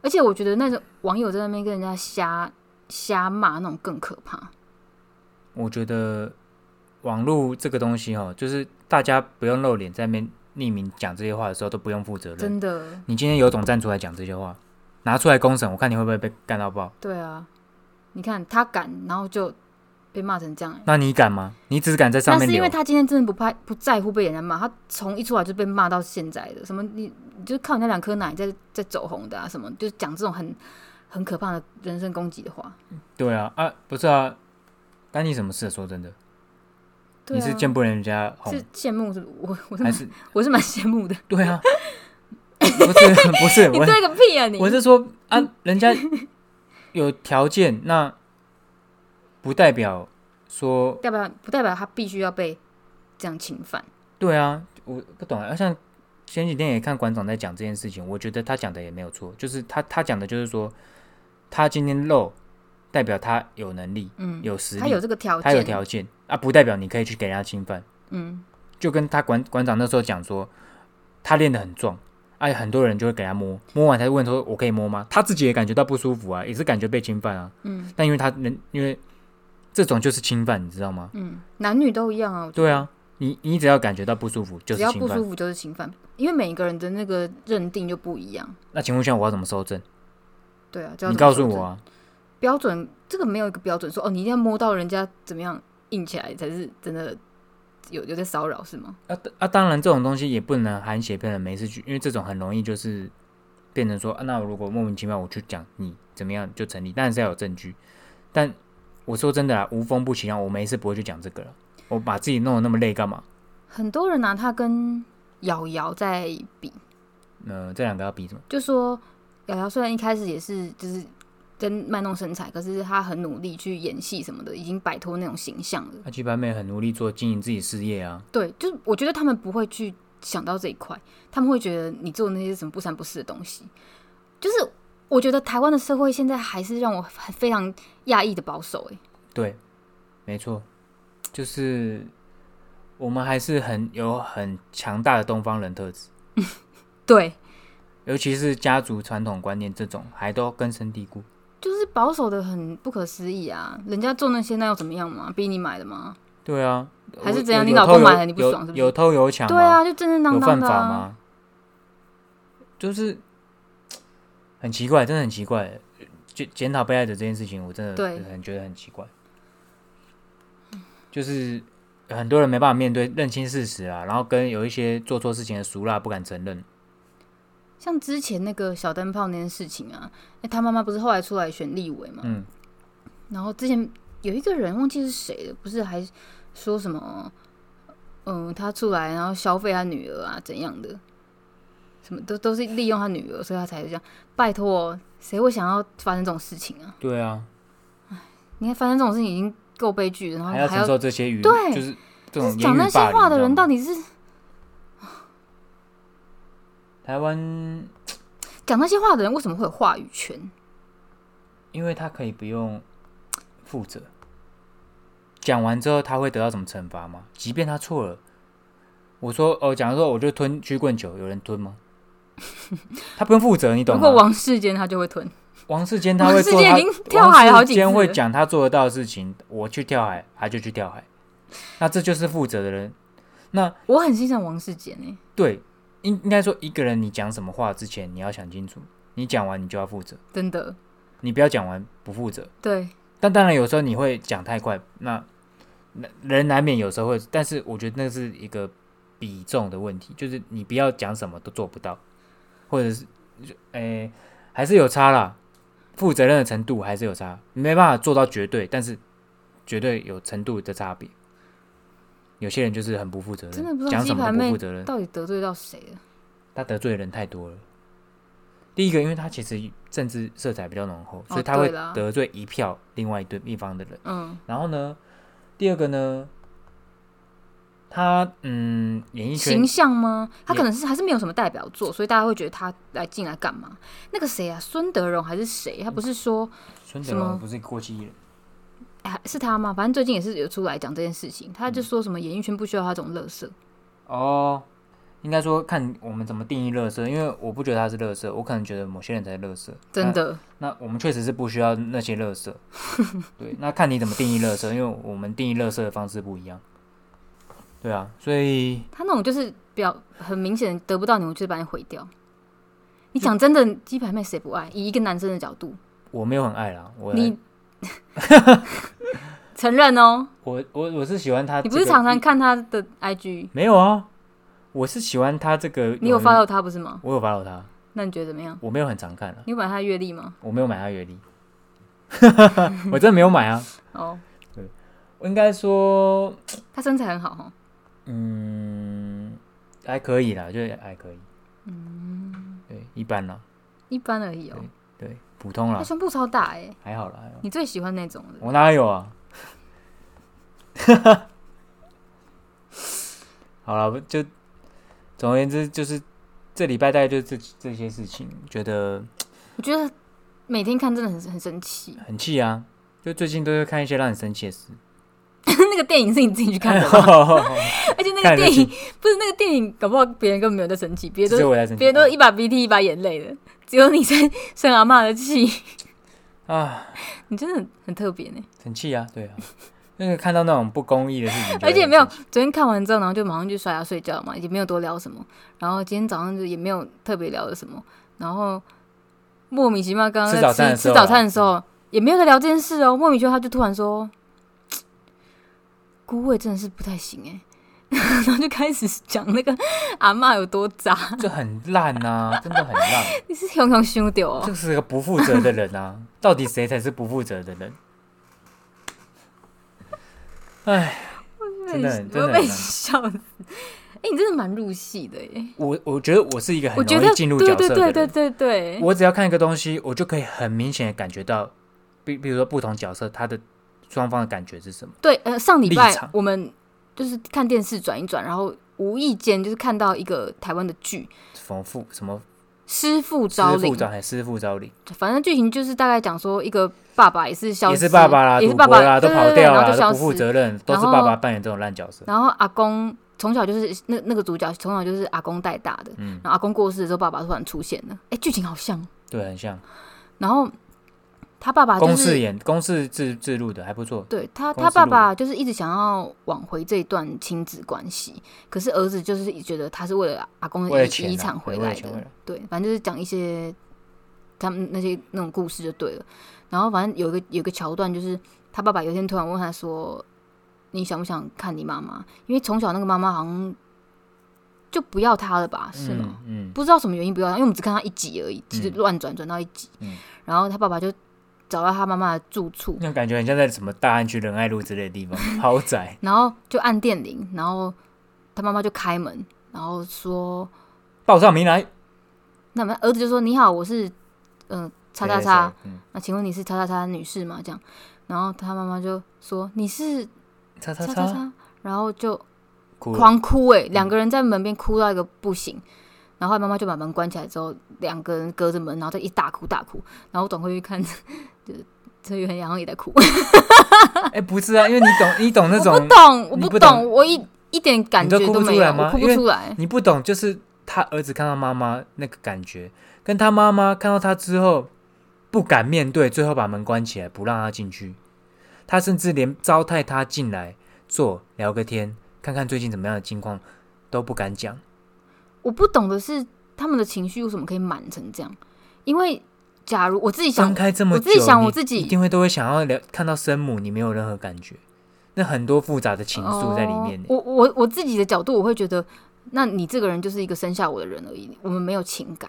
而且我觉得那种网友在那边跟人家瞎瞎骂那种更可怕。我觉得网络这个东西哈，就是大家不用露脸，在那边匿名讲这些话的时候都不用负责任。真的，你今天有种站出来讲这些话，拿出来公审，我看你会不会被干到爆？对啊，你看他敢，然后就被骂成这样。那你敢吗？你只敢在上面留那是因为，他今天真的不怕不在乎被人家骂，他从一出来就被骂到现在的，什么你你就靠你那两颗奶在在走红的啊，什么就讲这种很很可怕的人身攻击的话。对啊啊，不是啊，干你什么事？说真的，你是见不得人家红是，羡慕是我我还是我是蛮羡慕的。对啊？不是不是，我你对个屁啊你！我是说啊，人家有条件，那不代表说代表不代表他必须要被这样侵犯？对啊，我不懂啊。像前几天也看馆长在讲这件事情，我觉得他讲的也没有错，就是他他讲的就是说，他今天露，代表他有能力、嗯，有实力，他有这个条件，他有条件啊，不代表你可以去给人家侵犯。嗯，就跟他馆馆长那时候讲说，他练得很壮，哎、很多人就会给他摸，摸完才问说我可以摸吗？他自己也感觉到不舒服啊，也是感觉被侵犯啊。嗯但因为他能，因为这种就是侵犯，你知道吗？嗯，男女都一样啊。对啊，你你只要感觉到不舒服就只是侵犯。要不舒服就是侵犯，因为每一个人的那个认定就不一样。那请问一下，我要怎么收证？对啊，你告诉我啊。标准，这个没有一个标准说哦，你一定要摸到人家怎么样硬起来才是真的有有在骚扰是吗？啊啊，当然这种东西也不能含血骗人没事去，因为这种很容易就是变成说，啊、那我如果莫名其妙我去讲你怎么样就成立，但是要有证据。但我说真的啊，无风不起浪，我没事不会去讲这个了。我把自己弄得那么累干嘛？很多人拿他跟瑶瑶在比，呃，这两个要比什么？就说瑶瑶虽然一开始也是就是在卖弄身材，可是他很努力去演戏什么的，已经摆脱那种形象了。阿基班妹很努力做经营自己事业啊，对，就是我觉得他们不会去想到这一块，他们会觉得你做那些什么不三不四的东西，就是我觉得台湾的社会现在还是让我很非常讶异的保守、哎，对，没错，就是我们还是很有很强大的东方人特质，对，尤其是家族传统观念这种，还都根深蒂固。就是保守的很不可思议啊！人家做那些那又怎么样嘛？逼你买的吗？对啊，还是怎样你老公买了你不爽是不是有偷有抢？对啊，就正正当有犯当的、啊。法吗？就是很奇怪，真的很奇怪。检检讨被害者这件事情，我真的很觉得很奇怪。就是很多人没办法面对认清事实啊，然后跟有一些做错事情的熟辣不敢承认。像之前那个小灯泡那件事情啊，哎、他妈妈不是后来出来选立委嘛？嗯，然后之前有一个人忘记是谁了，不是还说什么，嗯，他出来然后消费他女儿啊怎样的，什么都都是利用他女儿，所以他才这样。拜托，谁会想要发生这种事情啊？对啊，你看发生这种事情已经够悲剧了，然后还要承受这些舆，对就是这种讲那些话的人到底是台湾，讲那些话的人为什么会有话语权？因为他可以不用负责，讲完之后他会得到什么惩罚吗？即便他错了，我说哦，假如说我就吞曲棍球，有人吞吗？他不用负责，你懂吗？如果王世坚他就会吞，王世坚他会做他跳海好几次王世坚会讲他做得到的事情，我去跳海，他就去跳海，那这就是负责的人。那我很欣赏王世坚诶、对，应应该说一个人你讲什么话之前，你要想清楚，你讲完你就要负责，真的你不要讲完不负责。对，但当然有时候你会讲太快，那那人难免有时候会，但是我觉得那是一个比重的问题，就是你不要讲什么都做不到，或者是就诶、还是有差啦，负责任的程度还是有差，没办法做到绝对，但是绝对有程度的差别。有些人就是很不负责任，真的不知道讲什么鸡排妹都不负责任，到底得罪到谁了？他得罪的人太多了。第一个，因为他其实政治色彩比较浓厚，所以他会得罪一票另外一对一方的人。嗯，然后呢，第二个呢，他嗯，演艺圈形象吗？他可能是还是没有什么代表作，所以大家会觉得他来进来干嘛？那个谁啊，孙德荣还是谁？他不是说孙德荣不是过气艺人，哎是他吗？反正最近也是有出来讲这件事情，他就说什么演艺圈不需要他这种乐色。哦，应该说看我们怎么定义乐色，因为我不觉得他是乐色，我可能觉得某些人才是乐色。真的，那，那我们确实是不需要那些乐色。对，那看你怎么定义乐色，因为我们定义乐色的方式不一样。对啊，所以他那种就是表很明显得不到你，我就把你毁掉。你讲真的，鸡排妹谁不爱？以一个男生的角度，我没有很爱啦，我你 承认哦，我我我是喜欢他、你不是常常看他的 IG，没有啊？我是喜欢他这个，你有 follow 他不是吗？我有 follow 他，那你觉得怎么样？我没有很常看啊，你有买他的阅历吗？我没有买他阅历，我真的没有买啊。哦，我应该说，他身材很好哈。嗯，还可以啦，就是还可以，嗯，对，一般啦，一般而已哦。对，普通啦，他胸部超大哎、还好啦，还好。你最喜欢那种的？我哪有啊？好了，就总而言之，就是这礼拜大概就这这些事情，觉得我觉得每天看真的很很生气。很气啊。就最近都会看一些让你生气的事，那个电影是你自己去看的吗？而且那个电影不是那个电影，搞不好别人根本没有在生气，别人都。别人都一把鼻涕一把眼泪的，只有你在生阿嬷的气。啊，你真的很很特别呢。很气啊，对啊，那个看到那种不公义的事情而且没有，昨天看完之后，然后就马上去刷牙睡觉嘛，也没有多聊什么。然后今天早上就也没有特别聊的什么，然后莫名其妙刚刚吃在吃吃早餐的时候也没有在聊这件事哦。莫名其妙他就突然说，菇味真的是不太行哎，然后就开始讲那个 阿妈有多渣，就很烂呐、真的很烂。你是熊熊凶丢哦这。是个不负责的人啊！到底谁才是不负责的人？哎，真的很真的被笑死。哎、你真的蛮入戏的耶！我我觉得我是一个很容易进入角色的人。对对对对对，我只要看一个东西，我就可以很明显的感觉到，比比如说不同角色他的双方的感觉是什么。对，呃，上礼拜我们就是看电视转一转，然后无意间就是看到一个台湾的剧，什么父什么师傅招领，傅招还师傅招领，反正剧情就是大概讲说一个爸爸也是消失，也是爸爸啦，也是爸爸啦，都跑掉了，然后就消都不负。责任，都是爸爸扮演这种烂角色。然后阿公从小就是那那个主角从小就是阿公带大的，嗯然后阿公过世的时候，爸爸突然出现了，哎，剧情好像。对，很像然后他爸爸就公式演公式自自录的，还不错。对他他爸爸就是一直想要挽回这一段亲子关系，可是儿子就是觉得他是为了阿公的遗产回来的对反正就是讲一些他们那些那种故事就对了。然后反正有一个有一个桥段，就是他爸爸有一天突然问他说：“你想不想看你妈妈？”因为从小那个妈妈好像就不要他了吧？是吗？嗯？嗯，不知道什么原因不要他，因为我们只看他一集而已，其实嗯乱转转到一集。嗯然后他爸爸就找到他妈妈的住处，那种感觉很像在什么大安区仁爱路之类的地方，豪宅。然后就按电铃，然后他妈妈就开门，然后说，报上名来，那么儿子就说：“你好，我是叉叉叉那请问你是叉叉叉女士吗？”这样，然后他妈妈就说：“你是叉叉叉，叉叉叉。”然后就。狂哭哎、两个人在门边哭到一个不行。然后后来妈妈就把门关起来之后，两个人隔着门，然后再一大哭大哭。然后我转过去看，就是车宇恒然后也在哭。哎，不是啊，因为你懂，你懂那我种不，懂，我不懂懂，我一一点感觉你都哭不没有，出来吗哭不出来。你不懂，就是他儿子看到妈妈那个感觉，跟他妈妈看到他之后不敢面对，最后把门关起来，不让他进去。他甚至连招待他进来坐聊个天，看看最近怎么样的情况都不敢讲。我不懂的是他们的情绪为什么可以满成这样？因为假如我自己想分，开这么久，我自己想我自己一定会都会想要聊看到生母，你没有任何感觉，那很多复杂的情愫在里面。哦我我我自己的角度，我会觉得，那你这个人就是一个生下我的人而已，我们没有情感，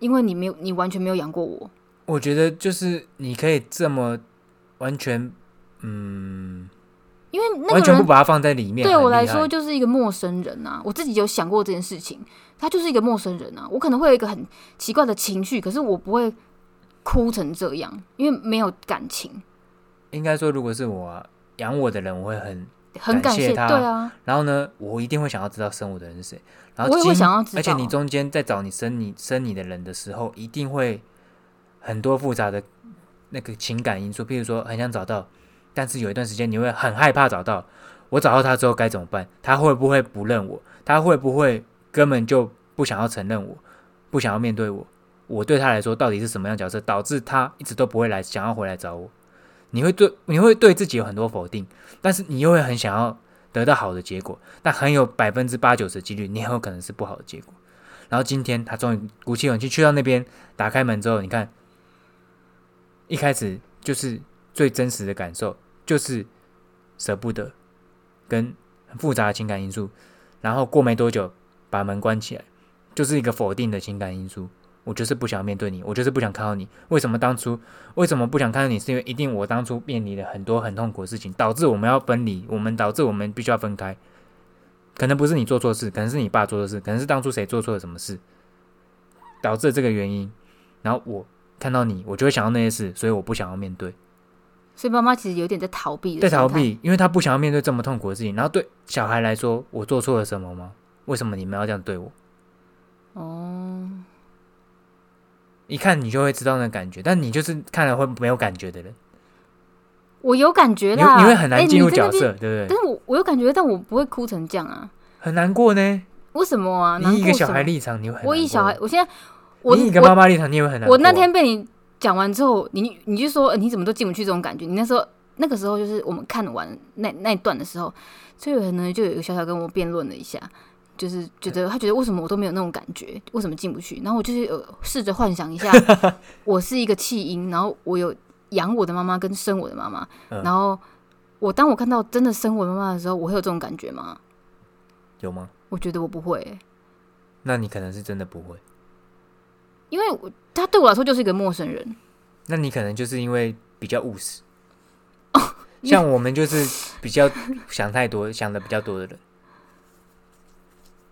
因为你没有，你完全没有养过我。我觉得就是你可以这么完全，嗯，因为那完个人全不把它放在里面。对我来说就是一个陌生人啊，我自己有想过这件事情，他就是一个陌生人啊，我可能会有一个很奇怪的情绪，可是我不会哭成这样，因为没有感情，应该说，如果是我啊养我的人，我会很，很感谢，他对啊，然后呢，我一定会想要知道生我的人是谁。然后我也会想要知道，而且你中间在找你生你生你的人的时候，一定会很多复杂的那个情感因素，譬如说很想找到，但是有一段时间你会很害怕找到。我找到他之后该怎么办？他会不会不认我？他会不会根本就不想要承认我，不想要面对我？我对他来说到底是什么样角色，导致他一直都不会来想要回来找我？你会对你会对自己有很多否定，但是你又会很想要得到好的结果，但很有百分之八九十几率，你很有可能是不好的结果。然后今天他终于鼓起勇气去到那边，打开门之后，你看，一开始就是最真实的感受，就是舍不得，跟很复杂的情感因素。然后过没多久，把门关起来，就是一个否定的情感因素。我就是不想面对你，我就是不想看到你。为什么当初为什么不想看到你？是因为一定我当初面临了很多很痛苦的事情，导致我们要分离，我们导致我们必须要分开。可能不是你做错事，可能是你爸做错事，可能是当初谁做错了什么事，导致这个原因。然后我看到你，我就会想到那些事，所以我不想要面对，所以妈妈其实有点在逃避，在逃。避，因为她不想要面对这么痛苦的事情。然后对小孩来说，我做错了什么吗？为什么你们要这样对我？哦，一看你就会知道那感觉，但你就是看了会没有感觉的人，我有感觉你啦，会你会很难哎进入角色，对不对？但是我我有感觉，但我不会哭成这样啊，很难过呢。为什么啊？你以一个小孩立场，你会很难过我以小孩，我现在我你以一个妈妈立场，你也会很难过。我那天被你讲完之后，你你就说、呃你怎么都进不去这种感觉。你那时候那个时候就是我们看完那那一段的时候，崔伟呢就有一个小小跟我辩论了一下，就是觉得他觉得为什么我都没有那种感觉，为什么进不去？然后我就是有试着幻想一下，我是一个弃婴，然后我有养我的妈妈跟生我的妈妈，嗯然后我当我看到真的生我的妈妈的时候，我会有这种感觉吗？有吗？我觉得我不会欸、那你可能是真的不会。因为我他对我来说就是一个陌生人。那你可能就是因为比较务实，哦 像我们就是比较想太多、想的比较多的人，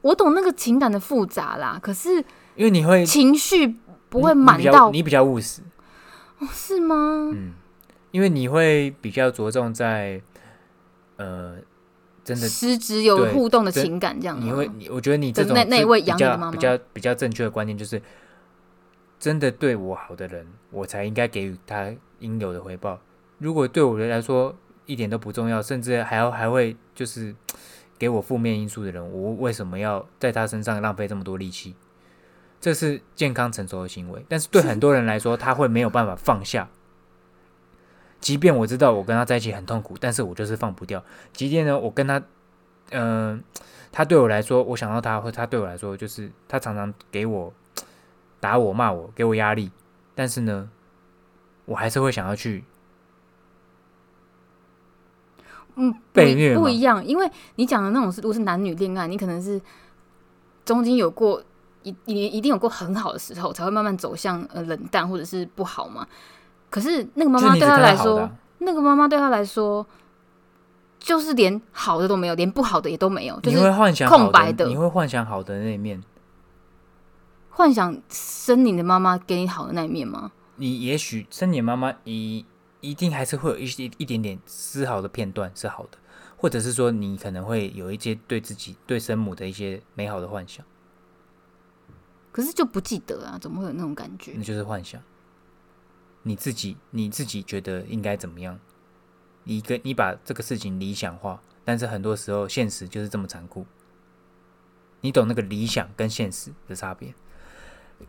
我懂那个情感的复杂啦，可是因为你会情绪不会满到你比较务实，是吗？嗯，因为你会比较着重在呃，真的实质有互动的情感这样吗你会，你我觉得你这的种那那一位养你的妈妈比较比较正确的观念就是，真的对我好的人，我才应该给予他应有的回报。如果对我来说一点都不重要，甚至还要还会就是给我负面因素的人，我为什么要在他身上浪费这么多力气？这是健康成熟的行为，但是对很多人来说，他会没有办法放下。即便我知道我跟他在一起很痛苦，但是我就是放不掉。即便呢，我跟他，嗯、他对我来说，我想到他，或他对我来说，就是他常常给我打我、骂我，给我压力，但是呢，我还是会想要去嗯，不一被虐不一样，因为你讲的那种是，如果是男女恋爱，你可能是中间有过一一一定有过很好的时候，才会慢慢走向呃冷淡或者是不好嘛。可是那个妈妈对就是你只他来说，那个妈妈对他来说，就是连好的都没有，连不好的也都没有，就你会是幻想空白的你会幻想好的那一面。幻想生你的妈妈给你好的那一面吗？你也许生你妈妈，你一定还是会有一些一点点丝毫的片段是好的，或者是说你可能会有一些对自己对生母的一些美好的幻想，可是就不记得啊，怎么会有那种感觉那？就是幻想。你自己你自己觉得应该怎么样？你跟你把这个事情理想化，但是很多时候现实就是这么残酷。你懂那个理想跟现实的差别，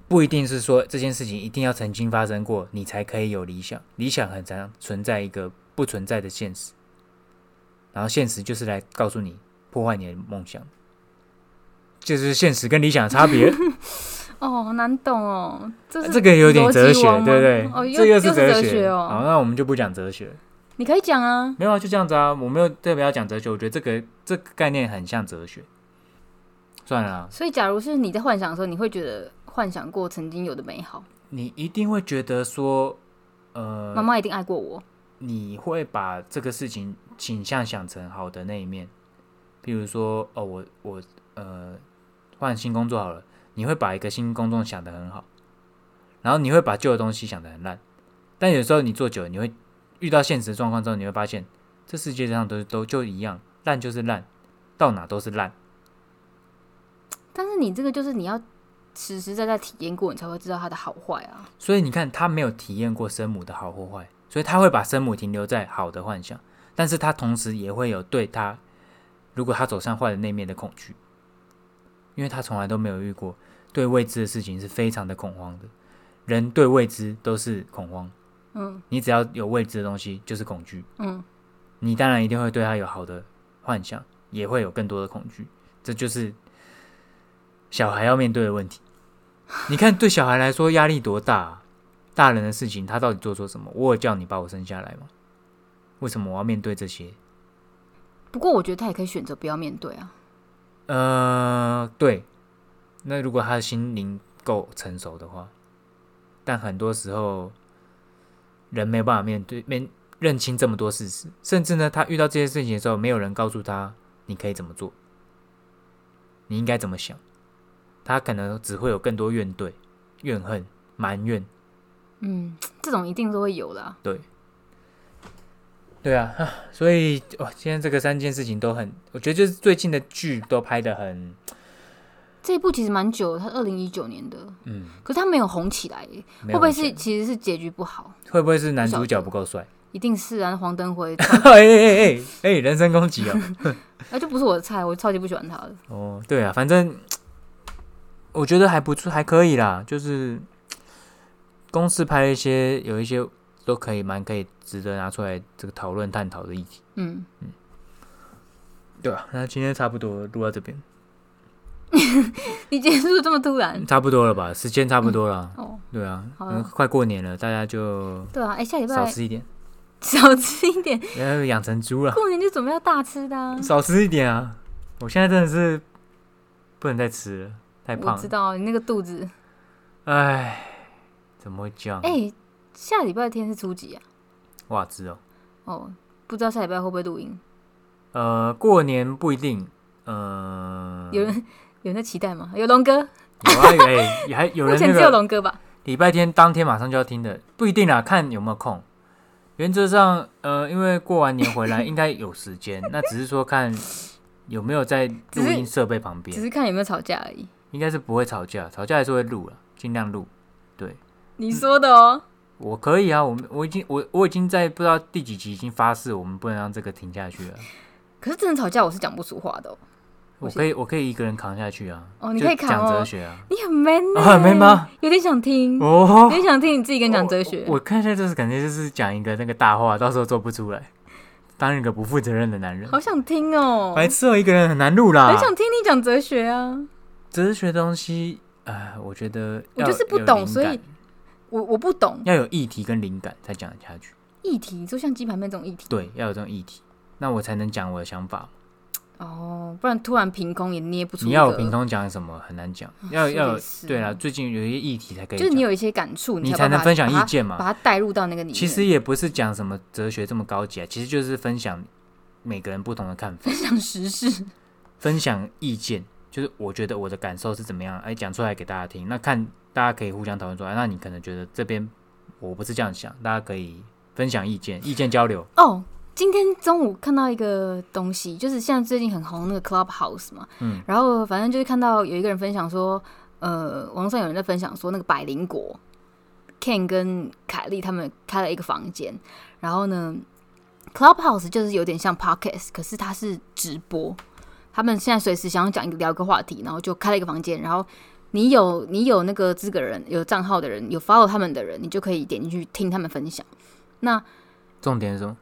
不一定是说这件事情一定要曾经发生过，你才可以有理想。理想很常存在一个不存在的现实，然后现实就是来告诉你破坏你的梦想，这就是现实跟理想的差别。哦，好难懂哦，这是这个有点哲学，对不对？哦，这又又是哲学好，哦。那我们就不讲哲学。你可以讲啊，没有啊，就这样子啊，我没有特别要讲哲学，我觉得这个这个概念很像哲学。算了啦，所以假如是你在幻想的时候，你会觉得幻想过曾经有的美好，你一定会觉得说，呃，妈妈一定爱过我。你会把这个事情倾向想成好的那一面，比如说，哦，我我呃换新工作好了，你会把一个新工作想得很好，然后你会把旧的东西想得很烂，但有时候你做久了，你会遇到现实状况之后，你会发现这世界上都都就一样，烂就是烂，到哪都是烂。但是你这个就是你要实实在在体验过，你才会知道它的好坏啊。所以你看，他没有体验过生母的好或坏，所以他会把生母停留在好的幻想，但是他同时也会有对他，如果他走向坏的那面的恐惧，因为他从来都没有遇过对未知的事情是非常的恐慌的。人对未知都是恐慌，嗯你只要有未知的东西就是恐惧，嗯，你当然一定会对他有好的幻想，也会有更多的恐惧，这就是小孩要面对的问题。你看，对小孩来说压力多大、啊？大人的事情他到底做错什么？我有叫你把我生下来吗？为什么我要面对这些？不过我觉得他也可以选择不要面对啊。呃，对。那如果他的心灵够成熟的话，但很多时候人没有办法面对面认清这么多事实，甚至呢，他遇到这些事情的时候，没有人告诉他你可以怎么做，你应该怎么想，他可能只会有更多怨怼、怨恨、埋怨。嗯，这种一定都会有的啊。对啊，啊所以哇，今天这个三件事情都很，我觉得就是最近的剧都拍的很，这一部其实蛮久的，它二零一九年的，嗯，可是它没有红起来耶，会不会是其实是结局不好？会不会是男主角不够帅？一定是啊，黄登辉，哎哎哎哎哎，人身攻击哦！那就不是我的菜，我超级不喜欢他的。哦，对啊，反正我觉得还不错，还可以啦。就是公司拍一些有一些都可以蛮可以值得拿出来这个讨论探讨的议题，嗯嗯，对吧、那今天差不多录到这边，你结束得这么突然差不多了吧？时间差不多了。哦，对啊，快过年了，大家就对啊，哎、下礼拜少吃一点，少吃一点，要养成猪了，过年就准备要大吃的、啊。少吃一点啊！我现在真的是不能再吃了，太我胖了。知道你那个肚子，哎，怎么会这样？哎、下礼拜天是初几啊？哇，知哦。哦，不知道下礼拜会不会录音？呃，过年不一定，呃，有人有人在期待吗？有龙哥，有啊，有哎、也还有人 目前只有龙哥吧？礼拜天当天马上就要听的，不一定啦，看有没有空。原则上，呃，因为过完年回来应该有时间，那只是说看有没有在 录音设备旁边，只是看有没有吵架而已。应该是不会吵架，吵架还是会录了，尽量录。对，你说的哦。我可以啊，我们我已经我我已经在不知道第几集已经发誓，我们不能让这个停下去了。可是真的吵架，我是讲不出话的、哦。我可以我可以一个人扛下去啊。哦你可以扛哦讲哲学啊。你很 man 呢、哦很 man 吗？有点想听，哦有，点想听你自己跟讲哲学。我看一下就是感觉就是讲一个那个大话，到时候做不出来，当一个不负责任的男人。好想听哦，白痴哦，一个人很难录啦。很想听你讲哲学啊。哲学东西，哎，我觉得要我就是不懂所以感我我不懂要有议题跟灵感才讲得下去。议题，就像鸡排妹这种议题对，要有这种议题，那我才能讲我的想法。哦，不然突然凭空也捏不出。你要我凭，空讲什么很难讲，要要对啊，最近有一些议题才可以讲，就是你有一些感触，你才能分享意见嘛。把它带入到那个里面。其实也不是讲什么哲学这么高级啊，其实就是分享每个人不同的看法，分享时事，分享意见，就是我觉得我的感受是怎么样，哎，讲出来给大家听。那看大家可以互相讨论说，哎，那你可能觉得这边我不是这样想，大家可以分享意见，意见交流。哦，今天中午看到一个东西，就是现在最近很红那个 Clubhouse 嘛，嗯，然后反正就是看到有一个人分享说，呃，网上有人在分享说那个百灵果，Ken 跟凯莉他们开了一个房间，然后呢，Clubhouse 就是有点像 Podcast，可是它是直播，他们现在随时想要讲一个聊一个话题，然后就开了一个房间，然后。你有你有那个资格人，有账号的人，有 follow 他们的人，你就可以点进去听他们分享。那重点是什么？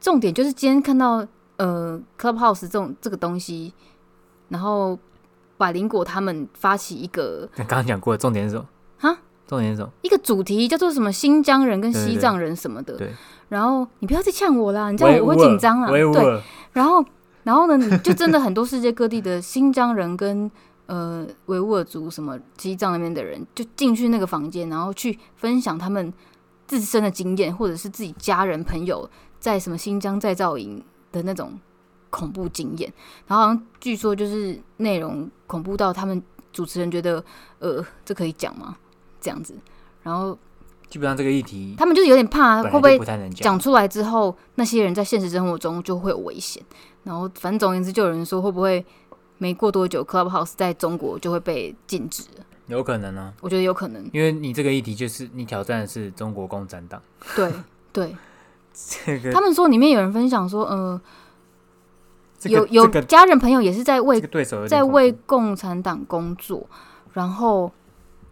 重点就是今天看到呃 Clubhouse 这种这个东西，然后百灵果他们发起一个刚刚讲过的，重点是什么？哈，重点是什么？一个主题叫做什么新疆人跟西藏人什么的。对，然后你不要再呛我啦，你这样我会紧张啊。对，然后然后呢，就真的很多世界各地的新疆人跟呃维吾尔族什么西藏那边的人，就进去那个房间，然后去分享他们自身的经验，或者是自己家人朋友在什么新疆再造营的那种恐怖经验。然后好像据说就是内容恐怖到他们主持人觉得呃这可以讲吗？这样子，然后基本上这个议题他们就是有点怕会不会讲出来之后，那些人在现实生活中就会有危险。然后反正总而言之，就有人说会不会没过多久，Clubhouse 在中国就会被禁止？有可能啊，我觉得有可能。因为你这个议题就是你挑战的是中国共产党，对对，这个他们说里面有人分享说，呃，这个有有家人朋友也是在为这个对手在为共产党工作，然后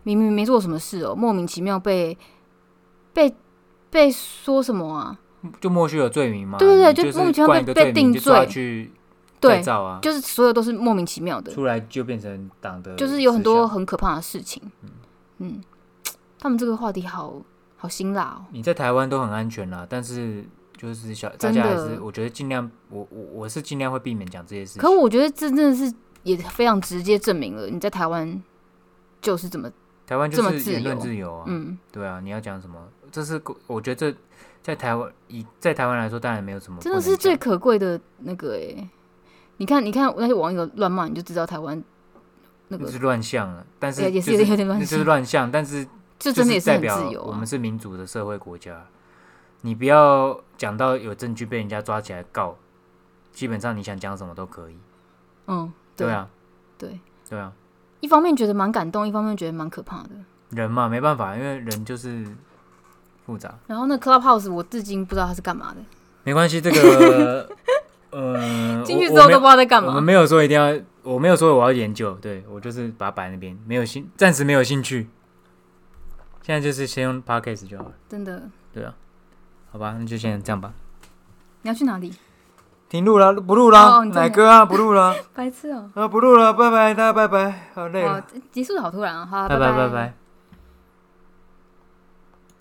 明明没做什么事哦，莫名其妙被被被说什么啊？就莫须有罪名嘛，对对对就莫名其妙被被定罪对，造啊，就是所有都是莫名其妙的。出来就变成党的，就是有很多很可怕的事情。嗯，他们这个话题好好辛辣哦。你在台湾都很安全啦，但是就是小大真家还的是我觉得尽量，我我我是尽量会避免讲这些事情。可我觉得这真的是也非常直接证明了你在台湾就是怎么台湾这么自就是言论自由啊，嗯，对啊，你要讲什么，这是我觉得这在台湾以在台湾来说，当然没有什么真，的是最可贵的那个诶。你看，你看那些网友乱骂，你就知道台湾那个就是乱象了，但是也也是也是有点乱是象乱象，但是这真的也是代表自由啊我们。是民主的社会国家，你不要讲到有证据被人家抓起来告，基本上你想讲什么都可以。嗯，对啊，对，对啊，一方面觉得蛮感动，一方面觉得蛮可怕的。人嘛没办法，因为人就是复杂。然后那 Clubhouse 我至今不知道它是干嘛的，没关系，这个 呃，进去之后都不知道在干嘛。我们没有说一定要，我没有说我要研究，对我就是把它摆那边，没有兴，暂时没有兴趣。现在就是先用 podcast 就好了，真的，对啊好吧？那就先这样吧。你要去哪里？停录了，不录了，奶哥啊，不录了，白痴哦、啊，不录了，拜拜，大家拜拜，好累哦了，，结束的好突然啊！好，拜拜拜拜拜。